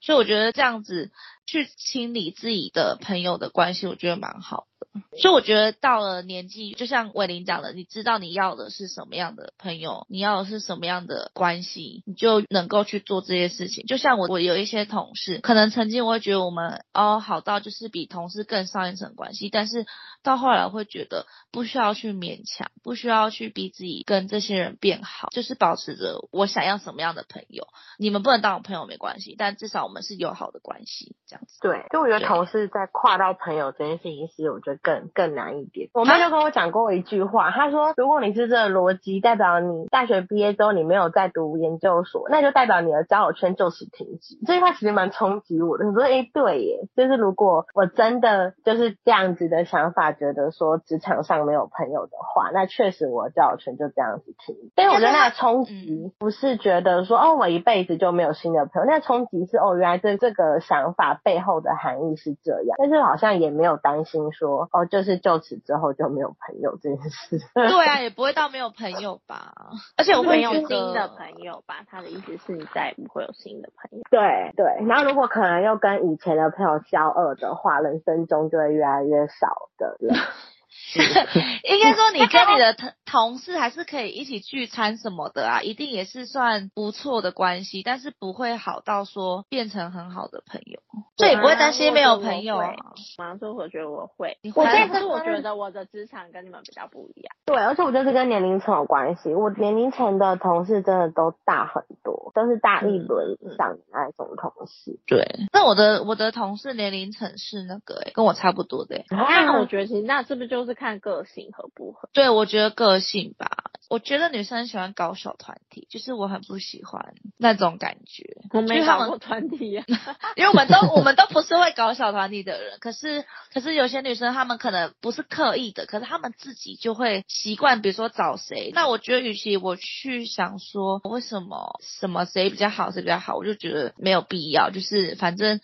所以我觉得这样子去清理自己的朋友的关系，我觉得蛮好的。所以我觉得到了年纪，就像伟林讲的，你知道你要的是什么样的朋友，你要的是什么样的关系，你就能够去做这些事情。就像我，我有一些同事，可能曾经我会觉得我们哦好到就是比同事更上一层关系，但是到后来我会觉得不需要去勉强，不需要去逼自己跟这些人变好，就是保持着我想要什么样的朋友。你们不能当我朋友没关系，但至少我们是友好的关系，这样子。对，就我觉得同事在跨到朋友这件事情，是我觉得更更难一点。我妈就跟我讲过一句话，她说：“如果你是这个逻辑，代表你大学毕业之后你没有再读研究所，那就代表你的交友圈就此停止。”这句话其实蛮冲击我的。我说：“哎，对耶，就是如果我真的就是这样子的想法，觉得说职场上没有朋友的话，那确实我的交友圈就这样子停。所以我觉得那个冲击不是觉得说哦，我一辈子就没有新的朋友，那个冲击是哦，原来这这个想法背后的含义是这样，但是好像也没有担心说哦，就是就此之后就没有朋友这件事。对啊，也不会到没有朋友吧？而且我会有新的朋友吧？他的意思是你再也不会有新的朋友。对对，然后如果可能又跟以前的朋友交恶的话，人生中就会越来越少的人。应该说，你跟你的同同事还是可以一起聚餐什么的啊，一定也是算不错的关系，但是不会好到说变成很好的朋友，所以不会担心没有朋友啊。马上说，我觉得我会，我这是我觉得我的职场跟你们比较不一样。对，而且我觉得是跟年龄层有关系，我年龄层的同事真的都大很多，都是大一轮以上的那种同事。对，那我的我的同事年龄层是那个、欸，跟我差不多的、欸。那我觉得其实那是不是就是看个性合不合？对，我觉得个性吧。我觉得女生喜欢搞小团体，就是我很不喜欢那种感觉。我没搞过团体呀、啊，因为我们都我们都不是会搞小团体的人。可是可是有些女生她们可能不是刻意的，可是她们自己就会习惯，比如说找谁。那我觉得，与其我去想说为什么什么谁比较好，谁比较好，我就觉得没有必要。就是反正。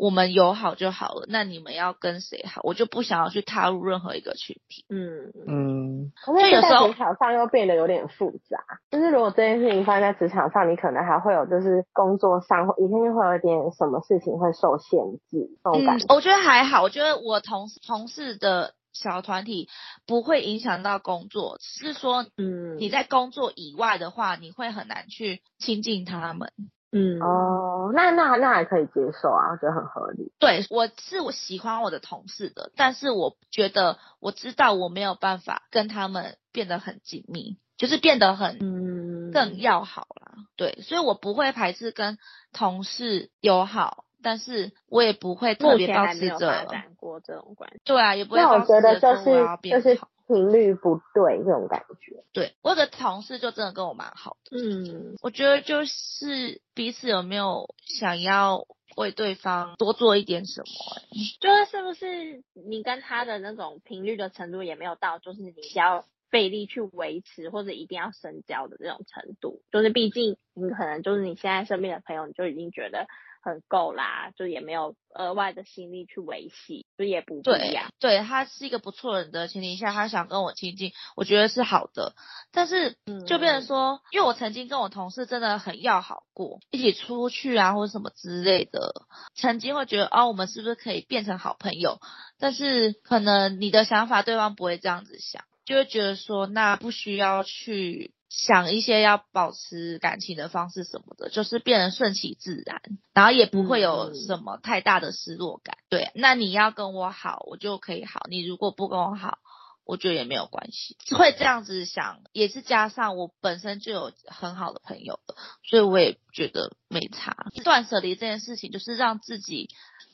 我们友好就好了，那你们要跟谁好？我就不想要去踏入任何一个群体。嗯嗯，可是有时候职场上又变得有点复杂。就是如果这件事情发生在职场上，你可能还会有就是工作上一定会有一点什么事情会受限制。这种感觉。嗯，我觉得还好。我觉得我同同事的小团体不会影响到工作，只是说，嗯，你在工作以外的话，你会很难去亲近他们。嗯哦，那那那还可以接受啊，我觉得很合理。对，我是我喜欢我的同事的，但是我觉得我知道我没有办法跟他们变得很紧密，就是变得很嗯更要好啦。对，所以我不会排斥跟同事友好，但是我也不会特别保持着过这种关系。对啊，也不会。那我觉得就是就是。频率不对，这种感觉。对，我有个同事就真的跟我蛮好的。嗯，我觉得就是彼此有没有想要为对方多做一点什么、欸？就是是不是你跟他的那种频率的程度也没有到，就是你要费力去维持或者一定要深交的这种程度。就是毕竟你可能就是你现在身边的朋友，你就已经觉得。很够啦，就也没有额外的心力去维系，就也不对呀。对，他是一个不错人的前提下，他想跟我亲近，我觉得是好的。但是就变成说，嗯、因为我曾经跟我同事真的很要好过，一起出去啊或者什么之类的，曾经会觉得哦，我们是不是可以变成好朋友？但是可能你的想法对方不会这样子想，就会觉得说，那不需要去。想一些要保持感情的方式什么的，就是变得顺其自然，然后也不会有什么太大的失落感。对，那你要跟我好，我就可以好；你如果不跟我好，我觉得也没有关系。会这样子想，也是加上我本身就有很好的朋友的，所以我也觉得没差。断舍离这件事情，就是让自己。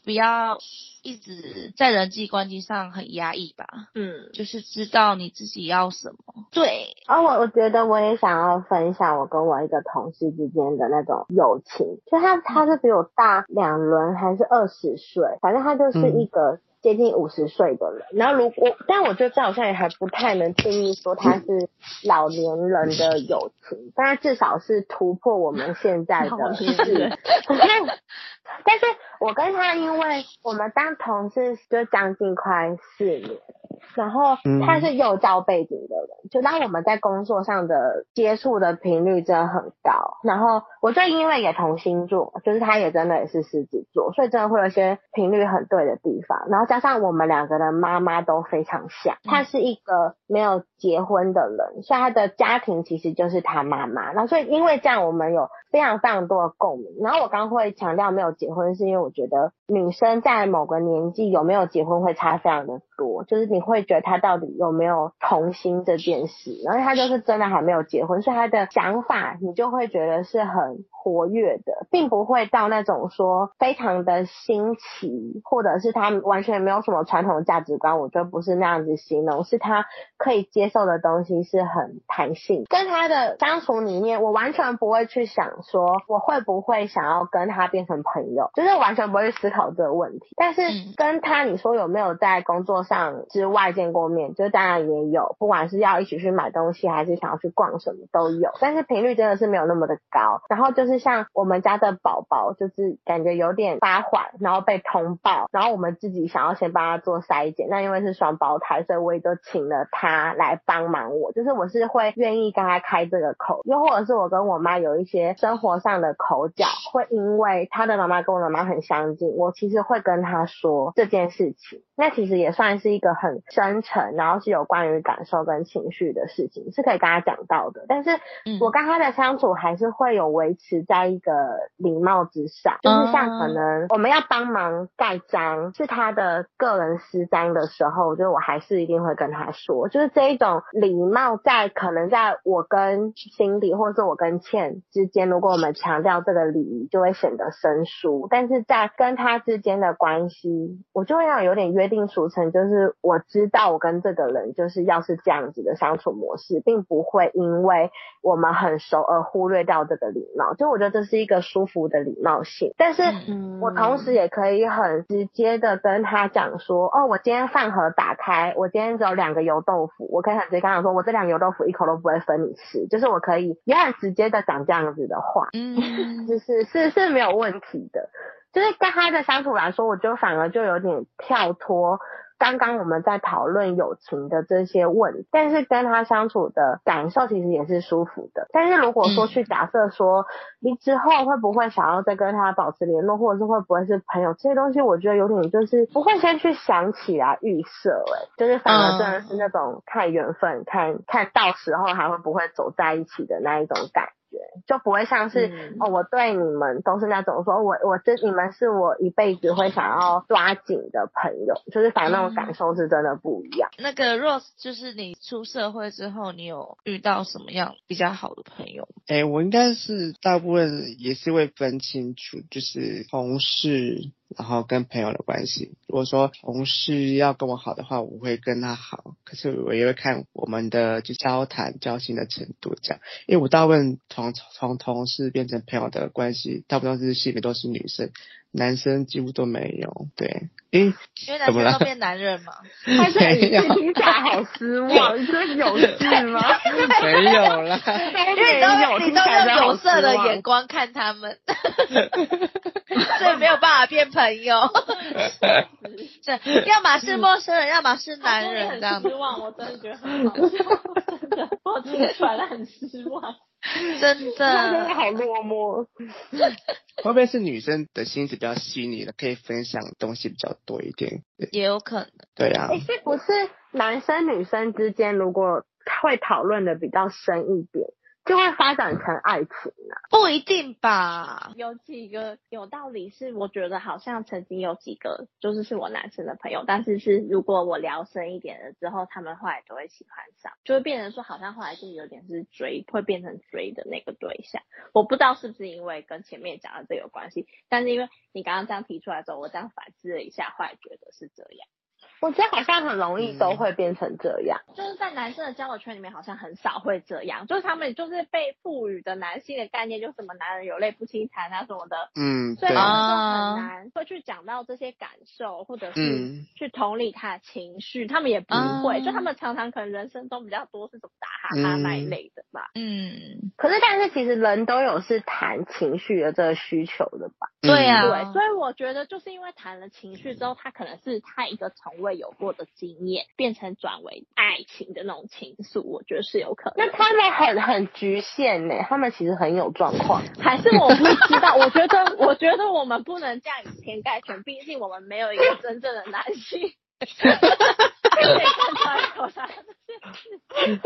不要一直在人际关系上很压抑吧。嗯，就是知道你自己要什么。对。而、哦、我我觉得我也想要分享我跟我一个同事之间的那种友情。就他他是比我大两轮还是二十岁，反正他就是一个接近五十岁的人。嗯、然后如果，但我觉得这好像也还不太能定义说他是老年人的友情，但他至少是突破我们现在的是。但是我跟他，因为我们当同事就将近快四年，然后他是幼教背景的人，就当我们在工作上的接触的频率真的很高。然后我就因为也同星座，就是他也真的也是狮子座，所以真的会有一些频率很对的地方。然后加上我们两个的妈妈都非常像，他是一个没有结婚的人，所以他的家庭其实就是他妈妈。然后所以因为这样，我们有非常非常多的共鸣。然后我刚会强调没有结婚，是因为我觉得女生在某个年纪有没有结婚会差非常的多，就是你会觉得她到底有没有童心这件事，然后她就是真的还没有结婚，所以他的想法你就会觉得是很活跃的，并不会到那种说非常的新奇，或者是她完全没有什么传统的价值观，我觉得不是那样子形容，是她可以接受的东西是很弹性。跟他的相处里面，我完全不会去想说我会不会想要跟他变成朋友，就是完全不会思考这个问题。但是跟他你说有没有在工作上之外见过面，就当然也有，不管是要一起去买东西，还是想要去逛什么都有，但是频率真的是没有那么的高。然后就是。像我们家的宝宝，就是感觉有点发缓，然后被通报，然后我们自己想要先帮他做筛检。那因为是双胞胎，所以我也都请了他来帮忙我。就是我是会愿意跟他开这个口，又或者是我跟我妈有一些生活上的口角，会因为他的妈妈跟我的妈妈很相近，我其实会跟他说这件事情。那其实也算是一个很深沉，然后是有关于感受跟情绪的事情，是可以跟他讲到的。但是我跟他的相处还是会有维持在一个礼貌之上，就是像可能我们要帮忙盖章，是他的个人私章的时候，就我还是一定会跟他说，就是这一种礼貌，在可能在我跟 Cindy 或者是我跟倩之间，如果我们强调这个礼仪，就会显得生疏。但是在跟他之间的关系，我就会要有点约。定俗成，就是我知道我跟这个人就是要是这样子的相处模式，并不会因为我们很熟而忽略掉这个礼貌。就我觉得这是一个舒服的礼貌性，但是我同时也可以很直接的跟他讲说，哦，我今天饭盒打开，我今天只有两个油豆腐，我可以很直接跟他说，我这两个油豆腐一口都不会分你吃，就是我可以也很直接的讲这样子的话，嗯，就是是是没有问题的。就是跟他的相处来说，我就反而就有点跳脱刚刚我们在讨论友情的这些问题，但是跟他相处的感受其实也是舒服的。但是如果说去假设说你之后会不会想要再跟他保持联络，或者是会不会是朋友，这些东西我觉得有点就是不会先去想起来预设，哎，就是反而真的是那种看缘分，看看到时候还会不会走在一起的那一种感觉。就不会像是、嗯、哦，我对你们都是那种说我我这你们是我一辈子会想要抓紧的朋友，就是反正那种感受是真的不一样。那个 Rose，就是你出社会之后，你有遇到什么样比较好的朋友？哎、欸，我应该是大部分也是会分清楚，就是同事。然后跟朋友的关系，如果说同事要跟我好的话，我会跟他好。可是我也会看我们的就交谈交心的程度这样。因为我大部分从从同事变成朋友的关系，大部分都是性别都是女生，男生几乎都没有。对，诶，因为男生都变男人嘛。他是你听起来好失望，你说有事吗？没有啦，因为你都你都用有色的眼光看他们。所以没有办法变朋友，是，要么是陌生人，要么是男人这样。失望，我真的觉得很好笑，真的，我听出来很失望，真的，真的好落寞。会不会是女生的心思比较细腻的，可以分享东西比较多一点？也有可能。对啊。欸，是不是男生女生之间如果会讨论的比较深一点？就会发展成爱情啊？不一定吧。有几个有道理，是我觉得好像曾经有几个，就是是我男生的朋友，但是是如果我聊深一点了之后，他们后来都会喜欢上，就会变成说好像后来就有点是追，会变成追的那个对象。我不知道是不是因为跟前面讲的这有关系，但是因为你刚刚这样提出来之后，我这样反思了一下，后来觉得是这样。我觉得好像很容易都会变成这样，嗯，就是在男生的交友圈里面，好像很少会这样，就是他们就是被赋予的男性的概念，就什么男人有泪不轻弹啊什么的，嗯，所以他们就很难会去讲到这些感受，或者是去同理他的情绪，他们也不会，嗯，就他们常常可能人生中比较多是什么打哈哈那一类的吧，嗯，可是但是其实人都有是谈情绪的这个需求的吧，对啊，对，所以我觉得就是因为谈了情绪之后，他可能是他一个从位有过的经验，变成转为爱情的那种情愫，我觉得是有可能。那他们很很局限呢，他们其实很有状况，还是我不知道？我觉得，我觉得我们不能这样以偏概全，毕竟我们没有一个真正的男性。可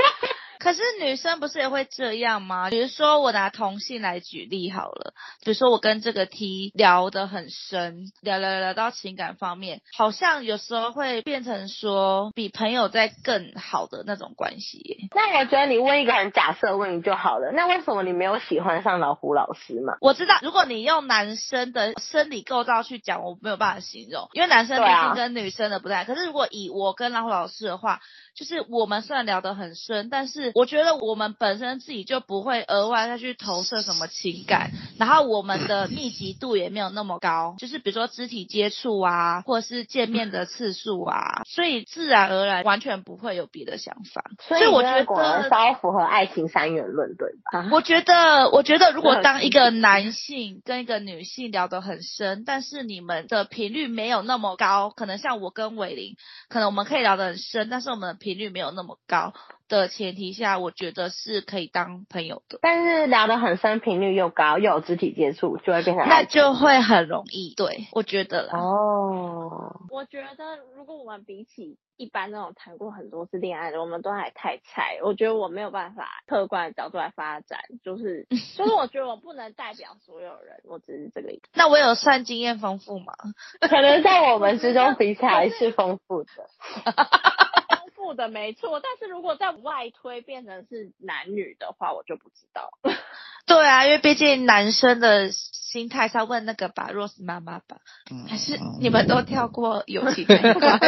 是女生不是也会这样吗？比如说我拿同性来举例好了，比如说我跟这个 T 聊得很深，聊聊聊到情感方面，好像有时候会变成说比朋友在更好的那种关系。那我觉得你问一个很假设问题就好了。那为什么你没有喜欢上老胡老师嘛？我知道，如果你用男生的生理构造去讲，我没有办法形容，因为男生毕竟跟女生的不太。可是如果以我跟老胡老师的话，就是我们虽然聊得很深，但是我觉得我们本身自己就不会额外再去投射什么情感，然后我们的密集度也没有那么高，就是比如说肢体接触啊，或者是见面的次数啊，所以自然而然完全不会有别的想法。所以我觉得果然稍符合爱情三元论，对吧？我觉得，我觉得如果当一个 男性跟一个女性聊得很深，但是你们的频率没有那么高，可能像我跟伟林，可能我们可以聊得很深，但是我们的频率没有那么高的前提下，我觉得是可以当朋友的。但是聊得很深，频率又高，又有肢体接触，就会变成那就会很容易。对，我觉得啦。哦，我觉得如果我们比起一般那种谈过很多次恋爱的，我们都还太菜。我觉得我没有办法客观的角度来发展，就是 就是我觉得我不能代表所有人，我只是这个意思。那我有算经验丰富吗？可能在我们之中 比起来是丰富的。的没错，但是如果在外推变成是男女的话，我就不知道。对啊，因为毕竟男生的心态是要问那个吧，Rose 妈妈吧，嗯、还是你们都跳过友情那一块？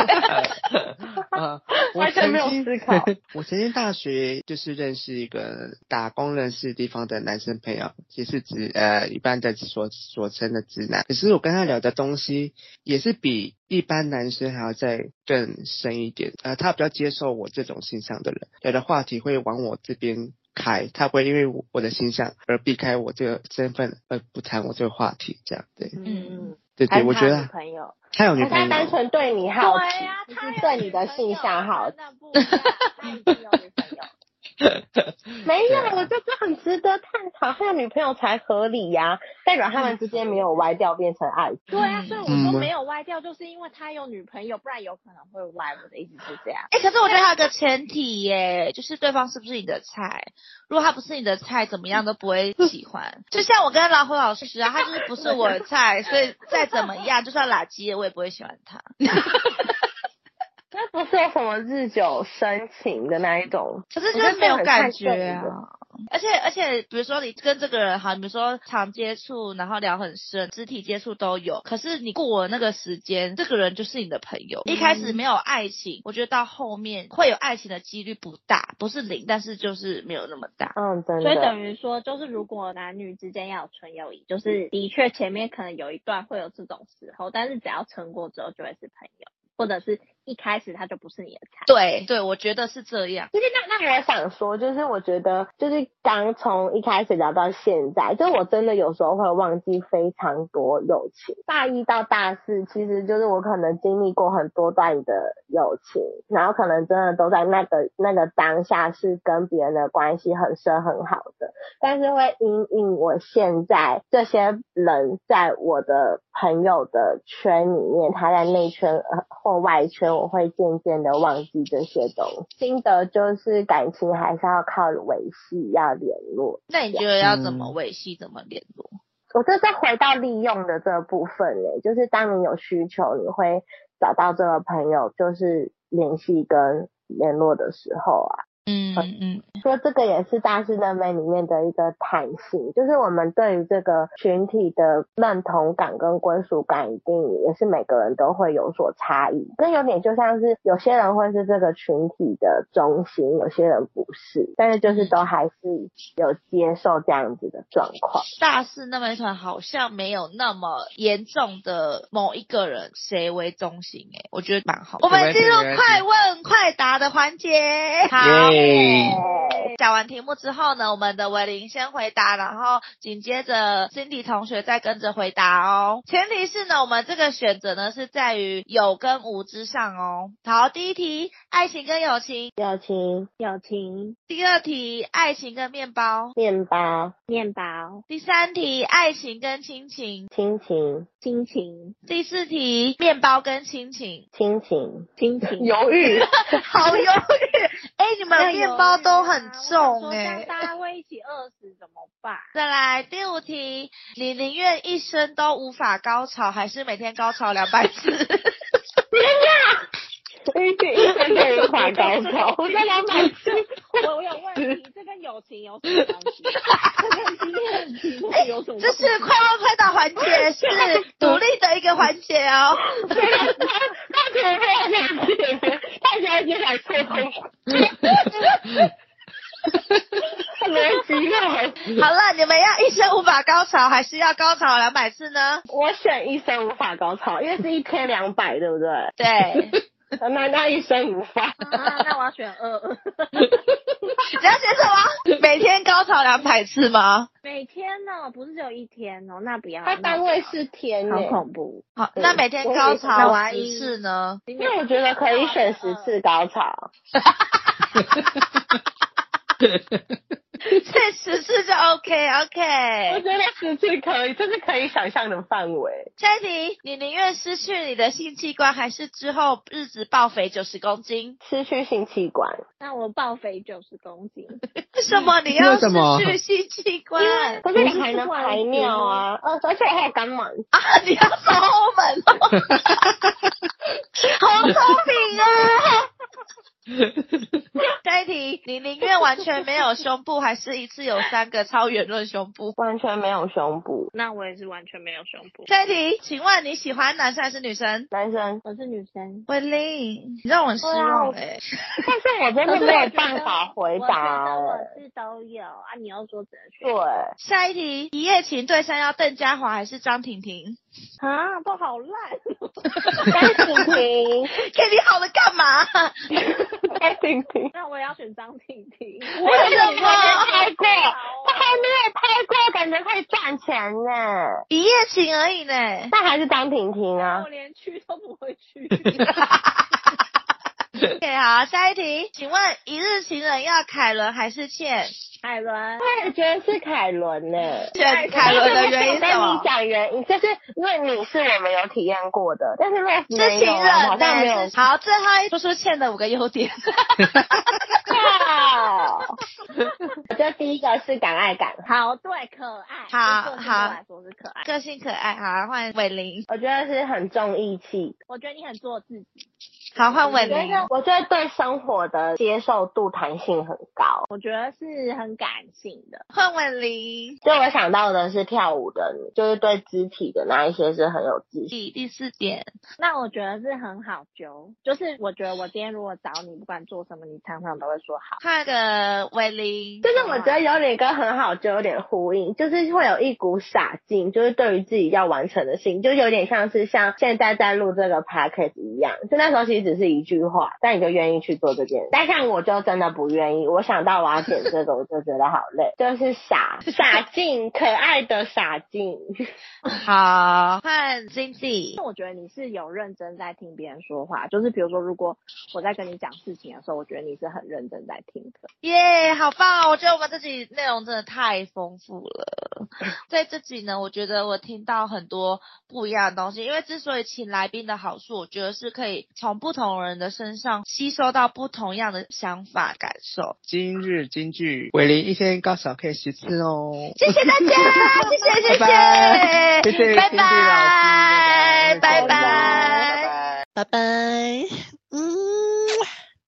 完全没有思考。我曾经大学就是认识一个打工认识地方的男生朋友，也是指呃一般的所所称的直男。可是我跟他聊的东西也是比一般男生还要再更深一点。呃，他比较接受我这种形象的人，有的话题会往我这边。开，他不会因为我的形象而避开我这个身份而不谈我这个话题，这样对。嗯，对对，我觉得他有女朋友，他有女朋友，他单纯对你好奇，对、啊，他是对你的性向好奇。那不一样，他已经有女朋友。没有，我觉得很值得探讨。他有女朋友才合理呀、啊，代表他们之间没有歪掉变成爱情。对啊，所以我说没有歪掉，就是因为他有女朋友，不然有可能会歪。我的意思是这样。哎、欸，可是我觉得还有个前提耶，就是对方是不是你的菜？如果他不是你的菜，怎么样都不会喜欢。就像我跟老虎老师啊，他就是不是我的菜，所以再怎么样，就算垃圾，我也不会喜欢他。那不是有什么日久生情的那一种，可是就是没有感觉啊。而且而且，比如说你跟这个人哈，比如说常接触，然后聊很深，肢体接触都有。可是你过了那个时间，这个人就是你的朋友。一开始没有爱情，我觉得到后面会有爱情的几率不大，不是零，但是就是没有那么大。嗯，真的。所以等于说，就是如果男女之间要有纯友谊，就是的确前面可能有一段会有这种时候，但是只要撑过之后，就会是朋友。或者是一开始他就不是你的菜，对对，我觉得是这样。就是那那我想说，就是我觉得就是刚从一开始聊到现在，就我真的有时候会忘记非常多友情。大一到大四，其实就是我可能经历过很多段的友情，然后可能真的都在那个那个当下是跟别人的关系很深很好的，但是会因应我现在这些人在我的朋友的圈里面，他在内圈呃。或外圈，我会渐渐的忘记这些东西。心得就是感情还是要靠维系，要联络。那你觉得要怎么维系，怎么联络？我这再回到利用的这个部分嘞，就是当你有需求，你会找到这个朋友，就是联系跟联络的时候啊。嗯嗯，说这个也是大师认为里面的一个弹性，就是我们对于这个群体的认同感跟归属感，一定也是每个人都会有所差异。跟有点就像是有些人会是这个群体的中心，有些人不是，但是就是都还是有接受这样子的状况。大师那美团好像没有那么严重的某一个人谁为中心，欸，诶我觉得蛮好。我们进入快问快答的环节，好。Yeah. 讲完题目之后呢，我们的维玲先回答，然后紧接着 Cindy 同学再跟着回答哦。前提是呢，我们这个选择呢是在于有跟无之上哦。好，第一题，爱情跟友情，友情，友情。第二题，爱情跟面包，面包，面包。第三题，爱情跟亲情，亲情，亲情。第四题，面包跟亲情，亲情，亲情。犹豫，好犹豫。哎、欸，你们面包都很重哎、欸，大家会一起饿死怎么办？再来第五题，你宁愿一生都无法高潮，还是每天高潮两百次？天哪！一天一生都无法高潮，我再两百次。我我有问题，这跟友情有什么关系？这是快问快答环节，是独立的一个环节哦。大姐太两节，大姐姐来沟通。逻辑好了，你们要一生无法高潮，还是要高潮两百次呢？我选一生无法高潮，因为是一天两百，对不对？对。那那一生无法，啊，那我要选二。你要选什么？每天高潮两百次吗？每天呢？不是只有一天哦，那不要。它单位是天，好恐怖。好，那每天高潮十次呢？因为我觉得可以选十次高潮。这十次就 OK OK，我觉得十次可以，这是可以想象的范围。下一题，你宁愿失去你的性器官，还是之后日子暴肥九十公斤？失去性器官，那我暴肥九十公斤。为什么你要失去性器官？可是你还能排尿啊，呃，而且还有肛门 啊，你要走后门哦，好聪明啊！下一题，你宁愿完全没有胸部，还是一次有三个超圆润胸部？完全没有胸部。那我也是完全没有胸部。下一题，请问你喜欢男生还是女生？男生，我是女生。伟玲，你让我很失望哎、欸。但是我真的没有办法回答。我是都有啊，你要说只能选。对。下一题，一夜情对象要邓家华还是张婷婷？啊，都好烂。张婷婷，给你好了干嘛？张婷婷，那我也要选张婷婷。为什么？拍过，他还没有拍过，感觉可以赚钱呢。一夜情而已呢，那还是张婷婷啊。我连去都不会去。OK，好，下一题，请问一日情人要凯伦还是倩？凯伦，我也觉得是凯伦呢。选凯伦的原因是什么？跟你讲原因，就是因为你是我们有体验过的，但是那是情人，好像没有。好，最后说出倩的五个优点。哇！我觉得第一个是敢爱敢好，对，可爱。好好来说是可爱，个性可爱。好，换伟玲。我觉得是很重义气。我觉得你很做自己。好，换伟玲。我觉得对生活的接受度弹性很高。我觉得是很感性的。换伟玲。就我想到的是跳舞的，就是对肢体的那一些是很有自信。第四点，那我觉得是很好揪。就是我觉得我今天如果找你，不管做什么，你常常都会说好。换个伟玲。就是我觉得有点跟很好揪有点呼应，就是会有一股傻劲，就是对于自己要完成的事情，就有点像是像现在在录这个 podcast 一样。就那时候其实。只是一句话，但你就愿意去做这件事。但像我就真的不愿意。我想到我要剪这个，我就觉得好累。就是傻傻劲，可爱的傻劲。好，换 Cindy。我觉得你是有认真在听别人说话，就是比如说，如果我在跟你讲事情的时候，我觉得你是很认真在听的。耶，yeah, 好棒！我觉得我们这集内容真的太丰富了。在这集呢，我觉得我听到很多不一样的东西。因为之所以请来宾的好处，我觉得是可以从不。不同人的身上吸收到不同样的想法感受。今日金句，伟林一天高潮可以十次哦。谢谢大家，谢 谢谢谢，谢谢拜拜，拜拜，拜拜，拜拜。拜拜。